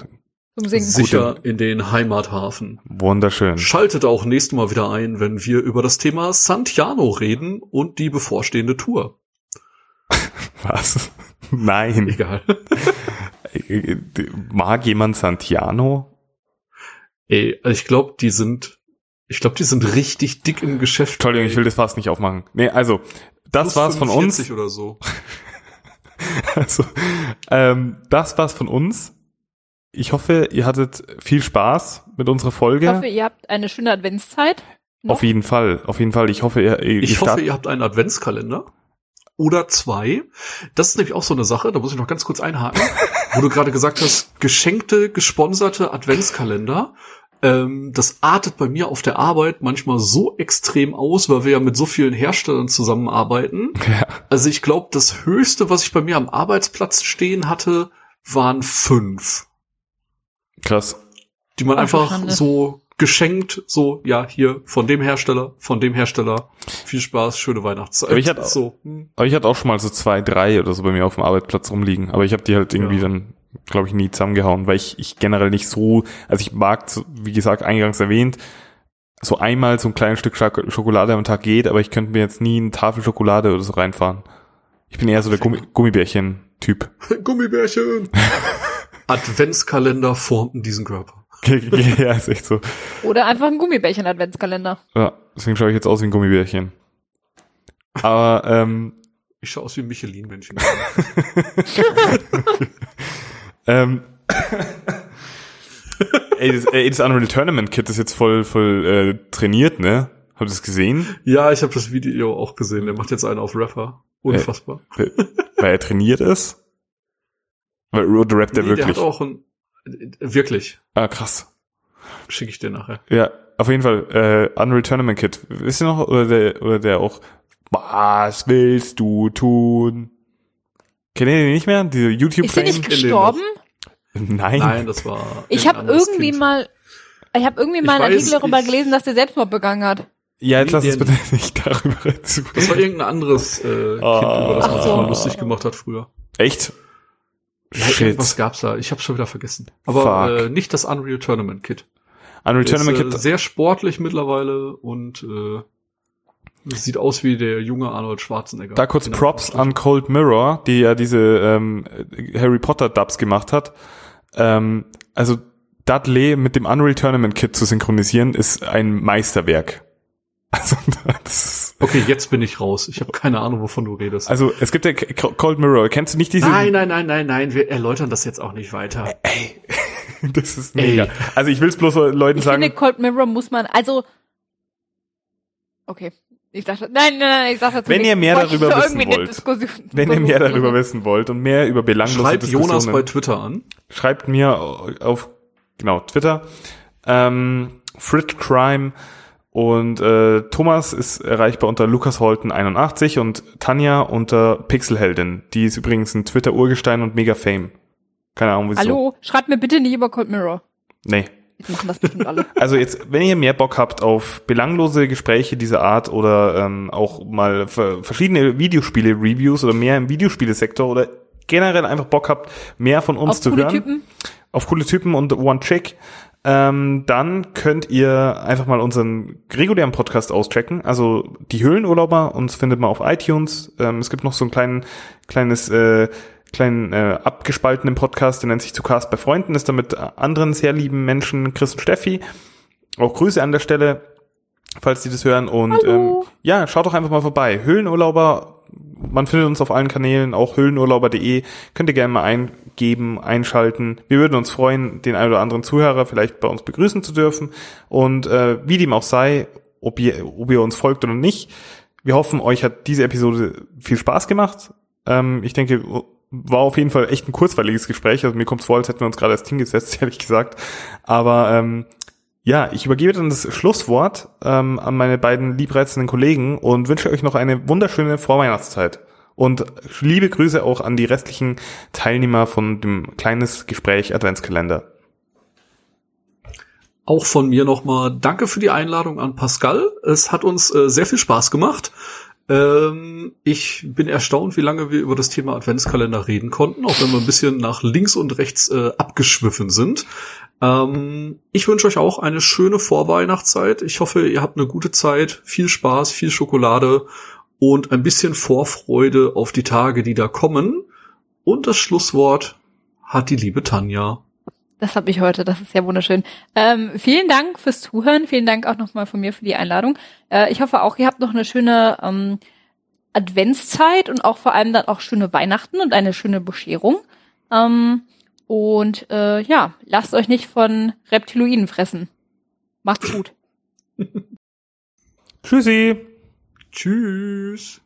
Speaker 1: Sicher in den Heimathafen.
Speaker 2: wunderschön.
Speaker 1: Schaltet auch nächstes Mal wieder ein, wenn wir über das Thema Santiano reden und die bevorstehende Tour.
Speaker 2: Was? Nein.
Speaker 1: Egal.
Speaker 2: Mag jemand Santiano?
Speaker 1: Ey, also ich glaube, die sind, ich glaube, die sind richtig dick im Geschäft.
Speaker 2: Entschuldigung, ich will das fast nicht aufmachen. Nee, also, das
Speaker 1: Plus
Speaker 2: war's von uns.
Speaker 1: 45 oder so.
Speaker 2: Also, ähm, das war's von uns. Ich hoffe, ihr hattet viel Spaß mit unserer Folge.
Speaker 3: Ich hoffe, ihr habt eine schöne Adventszeit. noch.
Speaker 2: auf jeden Fall, auf jeden Fall. Ich hoffe, ihr, ihr
Speaker 1: Ich hoffe, ihr habt einen Adventskalender. Oder zwei. Das ist nämlich auch so eine Sache, da muss ich noch ganz kurz einhaken, wo du gerade gesagt hast, geschenkte, gesponserte Adventskalender. Ähm, das artet bei mir auf der Arbeit manchmal so extrem aus, weil wir ja mit so vielen Herstellern zusammenarbeiten.
Speaker 2: Ja.
Speaker 1: Also ich glaube, das Höchste, was ich bei mir am Arbeitsplatz stehen hatte, waren fünf.
Speaker 2: krass.
Speaker 1: Die man
Speaker 3: Ach,
Speaker 1: einfach so geschenkt, so, ja, hier, von dem Hersteller, von dem Hersteller. Viel Spaß, schöne Weihnachtszeit.
Speaker 2: Aber ich hatte-
Speaker 1: so. hm.
Speaker 2: Aber ich hatte auch schon mal so zwei, drei oder so bei mir auf dem Arbeitsplatz rumliegen. Aber ich habe die halt irgendwie
Speaker 1: Ja.
Speaker 2: dann, glaube ich, nie zusammengehauen, weil ich, ich generell nicht so, also ich mag, wie gesagt, eingangs erwähnt, so einmal so ein kleines Stück Schok- Schokolade am Tag geht, aber ich könnte mir jetzt nie eine Tafel Schokolade oder so reinfahren. Ich bin eher so der Gummi Gummibärchen-Typ.
Speaker 1: Gummibärchen. Adventskalender formten diesen Körper.
Speaker 2: ja, ist echt so.
Speaker 3: Oder einfach ein Gummibärchen-Adventskalender.
Speaker 2: Ja, deswegen schaue ich jetzt aus wie ein Gummibärchen. Aber ähm,
Speaker 1: Ich schaue aus wie ein Michelin-Männchen.
Speaker 2: Ähm, ey, das, ey, das Unreal Tournament Kit ist jetzt voll, voll äh, trainiert, ne? Habt ihr das gesehen?
Speaker 1: ja, ich habe das Video auch gesehen. Der macht jetzt einen auf Rapper. Unfassbar.
Speaker 2: Weil er trainiert ist? Weil, oder rappt er
Speaker 1: Nee, der
Speaker 2: wirklich?
Speaker 1: hat auch ein, wirklich.
Speaker 2: ah, krass.
Speaker 1: Schicke ich dir nachher.
Speaker 2: Ja, auf jeden Fall, äh, Unreal Tournament Kit. Wisst ihr noch, oder der, oder der auch, was willst du tun? Kennt ihr den nicht mehr? Diese youtube
Speaker 3: Ist sie nicht gestorben?
Speaker 2: Nein.
Speaker 1: Nein, das war.
Speaker 3: Ich habe irgendwie
Speaker 1: Kind.
Speaker 3: mal, ich habe irgendwie mal einen Artikel darüber
Speaker 1: ich-
Speaker 3: gelesen, dass der Selbstmord begangen hat.
Speaker 2: Ja, jetzt lass uns
Speaker 1: der-
Speaker 2: bitte nicht darüber zu.
Speaker 1: Das war irgendein anderes äh. Kind, über das man sich
Speaker 3: so.
Speaker 1: mal lustig gemacht hat früher.
Speaker 2: Echt?
Speaker 1: Ja, irgendwas gab's da. Ich habe schon wieder vergessen. Aber
Speaker 2: Fuck.
Speaker 1: äh, nicht das Unreal Tournament Kit.
Speaker 2: Unreal
Speaker 1: Der ist,
Speaker 2: Tournament
Speaker 1: äh,
Speaker 2: Kit.
Speaker 1: sehr sportlich mittlerweile und äh, sieht aus wie der junge Arnold Schwarzenegger.
Speaker 2: Da kurz Props an Cold Mirror, die ja diese ähm, Harry Potter Dubs gemacht hat. Ähm, also Dudley mit dem Unreal Tournament Kit zu synchronisieren, ist ein Meisterwerk. Also, das ist,
Speaker 1: Okay, jetzt bin ich raus. Ich habe keine Ahnung, wovon du redest.
Speaker 2: also es gibt ja Cold Mirror. Kennst du nicht diese?
Speaker 1: nein, nein, nein, nein, nein. Wir erläutern das jetzt auch nicht weiter.
Speaker 2: Das ist
Speaker 1: Ey.
Speaker 2: mega. Also ich will es bloß Leuten
Speaker 3: Ich
Speaker 2: sagen.
Speaker 3: finde, Cold Mirror muss man, also, okay. Ich dachte, nein, nein, nein, ich sag dazu
Speaker 2: Wenn ihr mehr darüber wissen wollt, Wenn ihr mehr darüber wissen wollt und mehr über belanglose
Speaker 1: Schreibt
Speaker 2: Diskussionen,
Speaker 1: Jonas bei Twitter an.
Speaker 2: schreibt mir auf genau Twitter ähm, Frit Crime und äh, Thomas ist erreichbar unter Lukas Holten 81 und Tanja unter Pixelheldin. Die ist übrigens ein Twitter Urgestein und mega Fame. Keine Ahnung wieso.
Speaker 3: Hallo, schreibt mir bitte nicht über Cold Mirror.
Speaker 2: Nee.
Speaker 3: Jetzt machen das bestimmt alle.
Speaker 2: Also jetzt, wenn ihr mehr Bock habt auf belanglose Gespräche dieser Art oder ähm, auch mal ver- verschiedene Videospiele-Reviews oder mehr im Videospielesektor oder generell einfach Bock habt, mehr von uns
Speaker 3: Auf
Speaker 2: zu
Speaker 3: coole
Speaker 2: hören,
Speaker 3: Typen.
Speaker 2: auf coole Typen und One Chick, ähm, dann könnt ihr einfach mal unseren regulären Podcast auschecken. Also die Höhlenurlauber, uns findet man auf iTunes. Ähm, es gibt noch so ein kleinen, kleines, äh, kleinen äh, abgespaltenen Podcast, der nennt sich zu Cast bei Freunden, ist da mit anderen sehr lieben Menschen, Chris und Steffi. Auch Grüße an der Stelle, falls die das hören. Und
Speaker 3: Hallo.
Speaker 2: ähm, ja, schaut doch einfach mal vorbei. Höhlenurlauber, man findet uns auf allen Kanälen, auch höhlenurlauber.de. Könnt ihr gerne mal eingeben, einschalten. Wir würden uns freuen, den einen oder anderen Zuhörer vielleicht bei uns begrüßen zu dürfen. Und äh, wie dem auch sei, ob ihr, ob ihr uns folgt oder nicht, wir hoffen, euch hat diese Episode viel Spaß gemacht. Ähm, ich denke, war auf jeden Fall echt ein kurzweiliges Gespräch. Also mir kommt es vor, als hätten wir uns gerade erst hingesetzt, ehrlich gesagt. Aber ähm, ja, ich übergebe dann das Schlusswort ähm, an meine beiden liebreizenden Kollegen und wünsche euch noch eine wunderschöne Vorweihnachtszeit. Und liebe Grüße auch an die restlichen Teilnehmer von dem kleines Gespräch Adventskalender.
Speaker 1: Auch von mir nochmal danke für die Einladung an Pascal. Es hat uns äh, sehr viel Spaß gemacht. Ähm, ich bin erstaunt, wie lange wir über das Thema Adventskalender reden konnten, auch wenn wir ein bisschen nach links und rechts äh, abgeschwiffen sind. Ähm, ich wünsche euch auch eine schöne Vorweihnachtszeit. Ich hoffe, ihr habt eine gute Zeit, viel Spaß, viel Schokolade und ein bisschen Vorfreude auf die Tage, die da kommen. Und das Schlusswort hat die liebe Tanja.
Speaker 3: Das habe ich heute, das ist ja wunderschön. Ähm, vielen Dank fürs Zuhören, vielen Dank auch nochmal von mir für die Einladung. Äh, ich hoffe auch, ihr habt noch eine schöne ähm, Adventszeit und auch vor allem dann auch schöne Weihnachten und eine schöne Bescherung. Ähm, und äh, ja, lasst euch nicht von Reptiloiden fressen. Macht's gut.
Speaker 2: Tschüssi.
Speaker 1: Tschüss.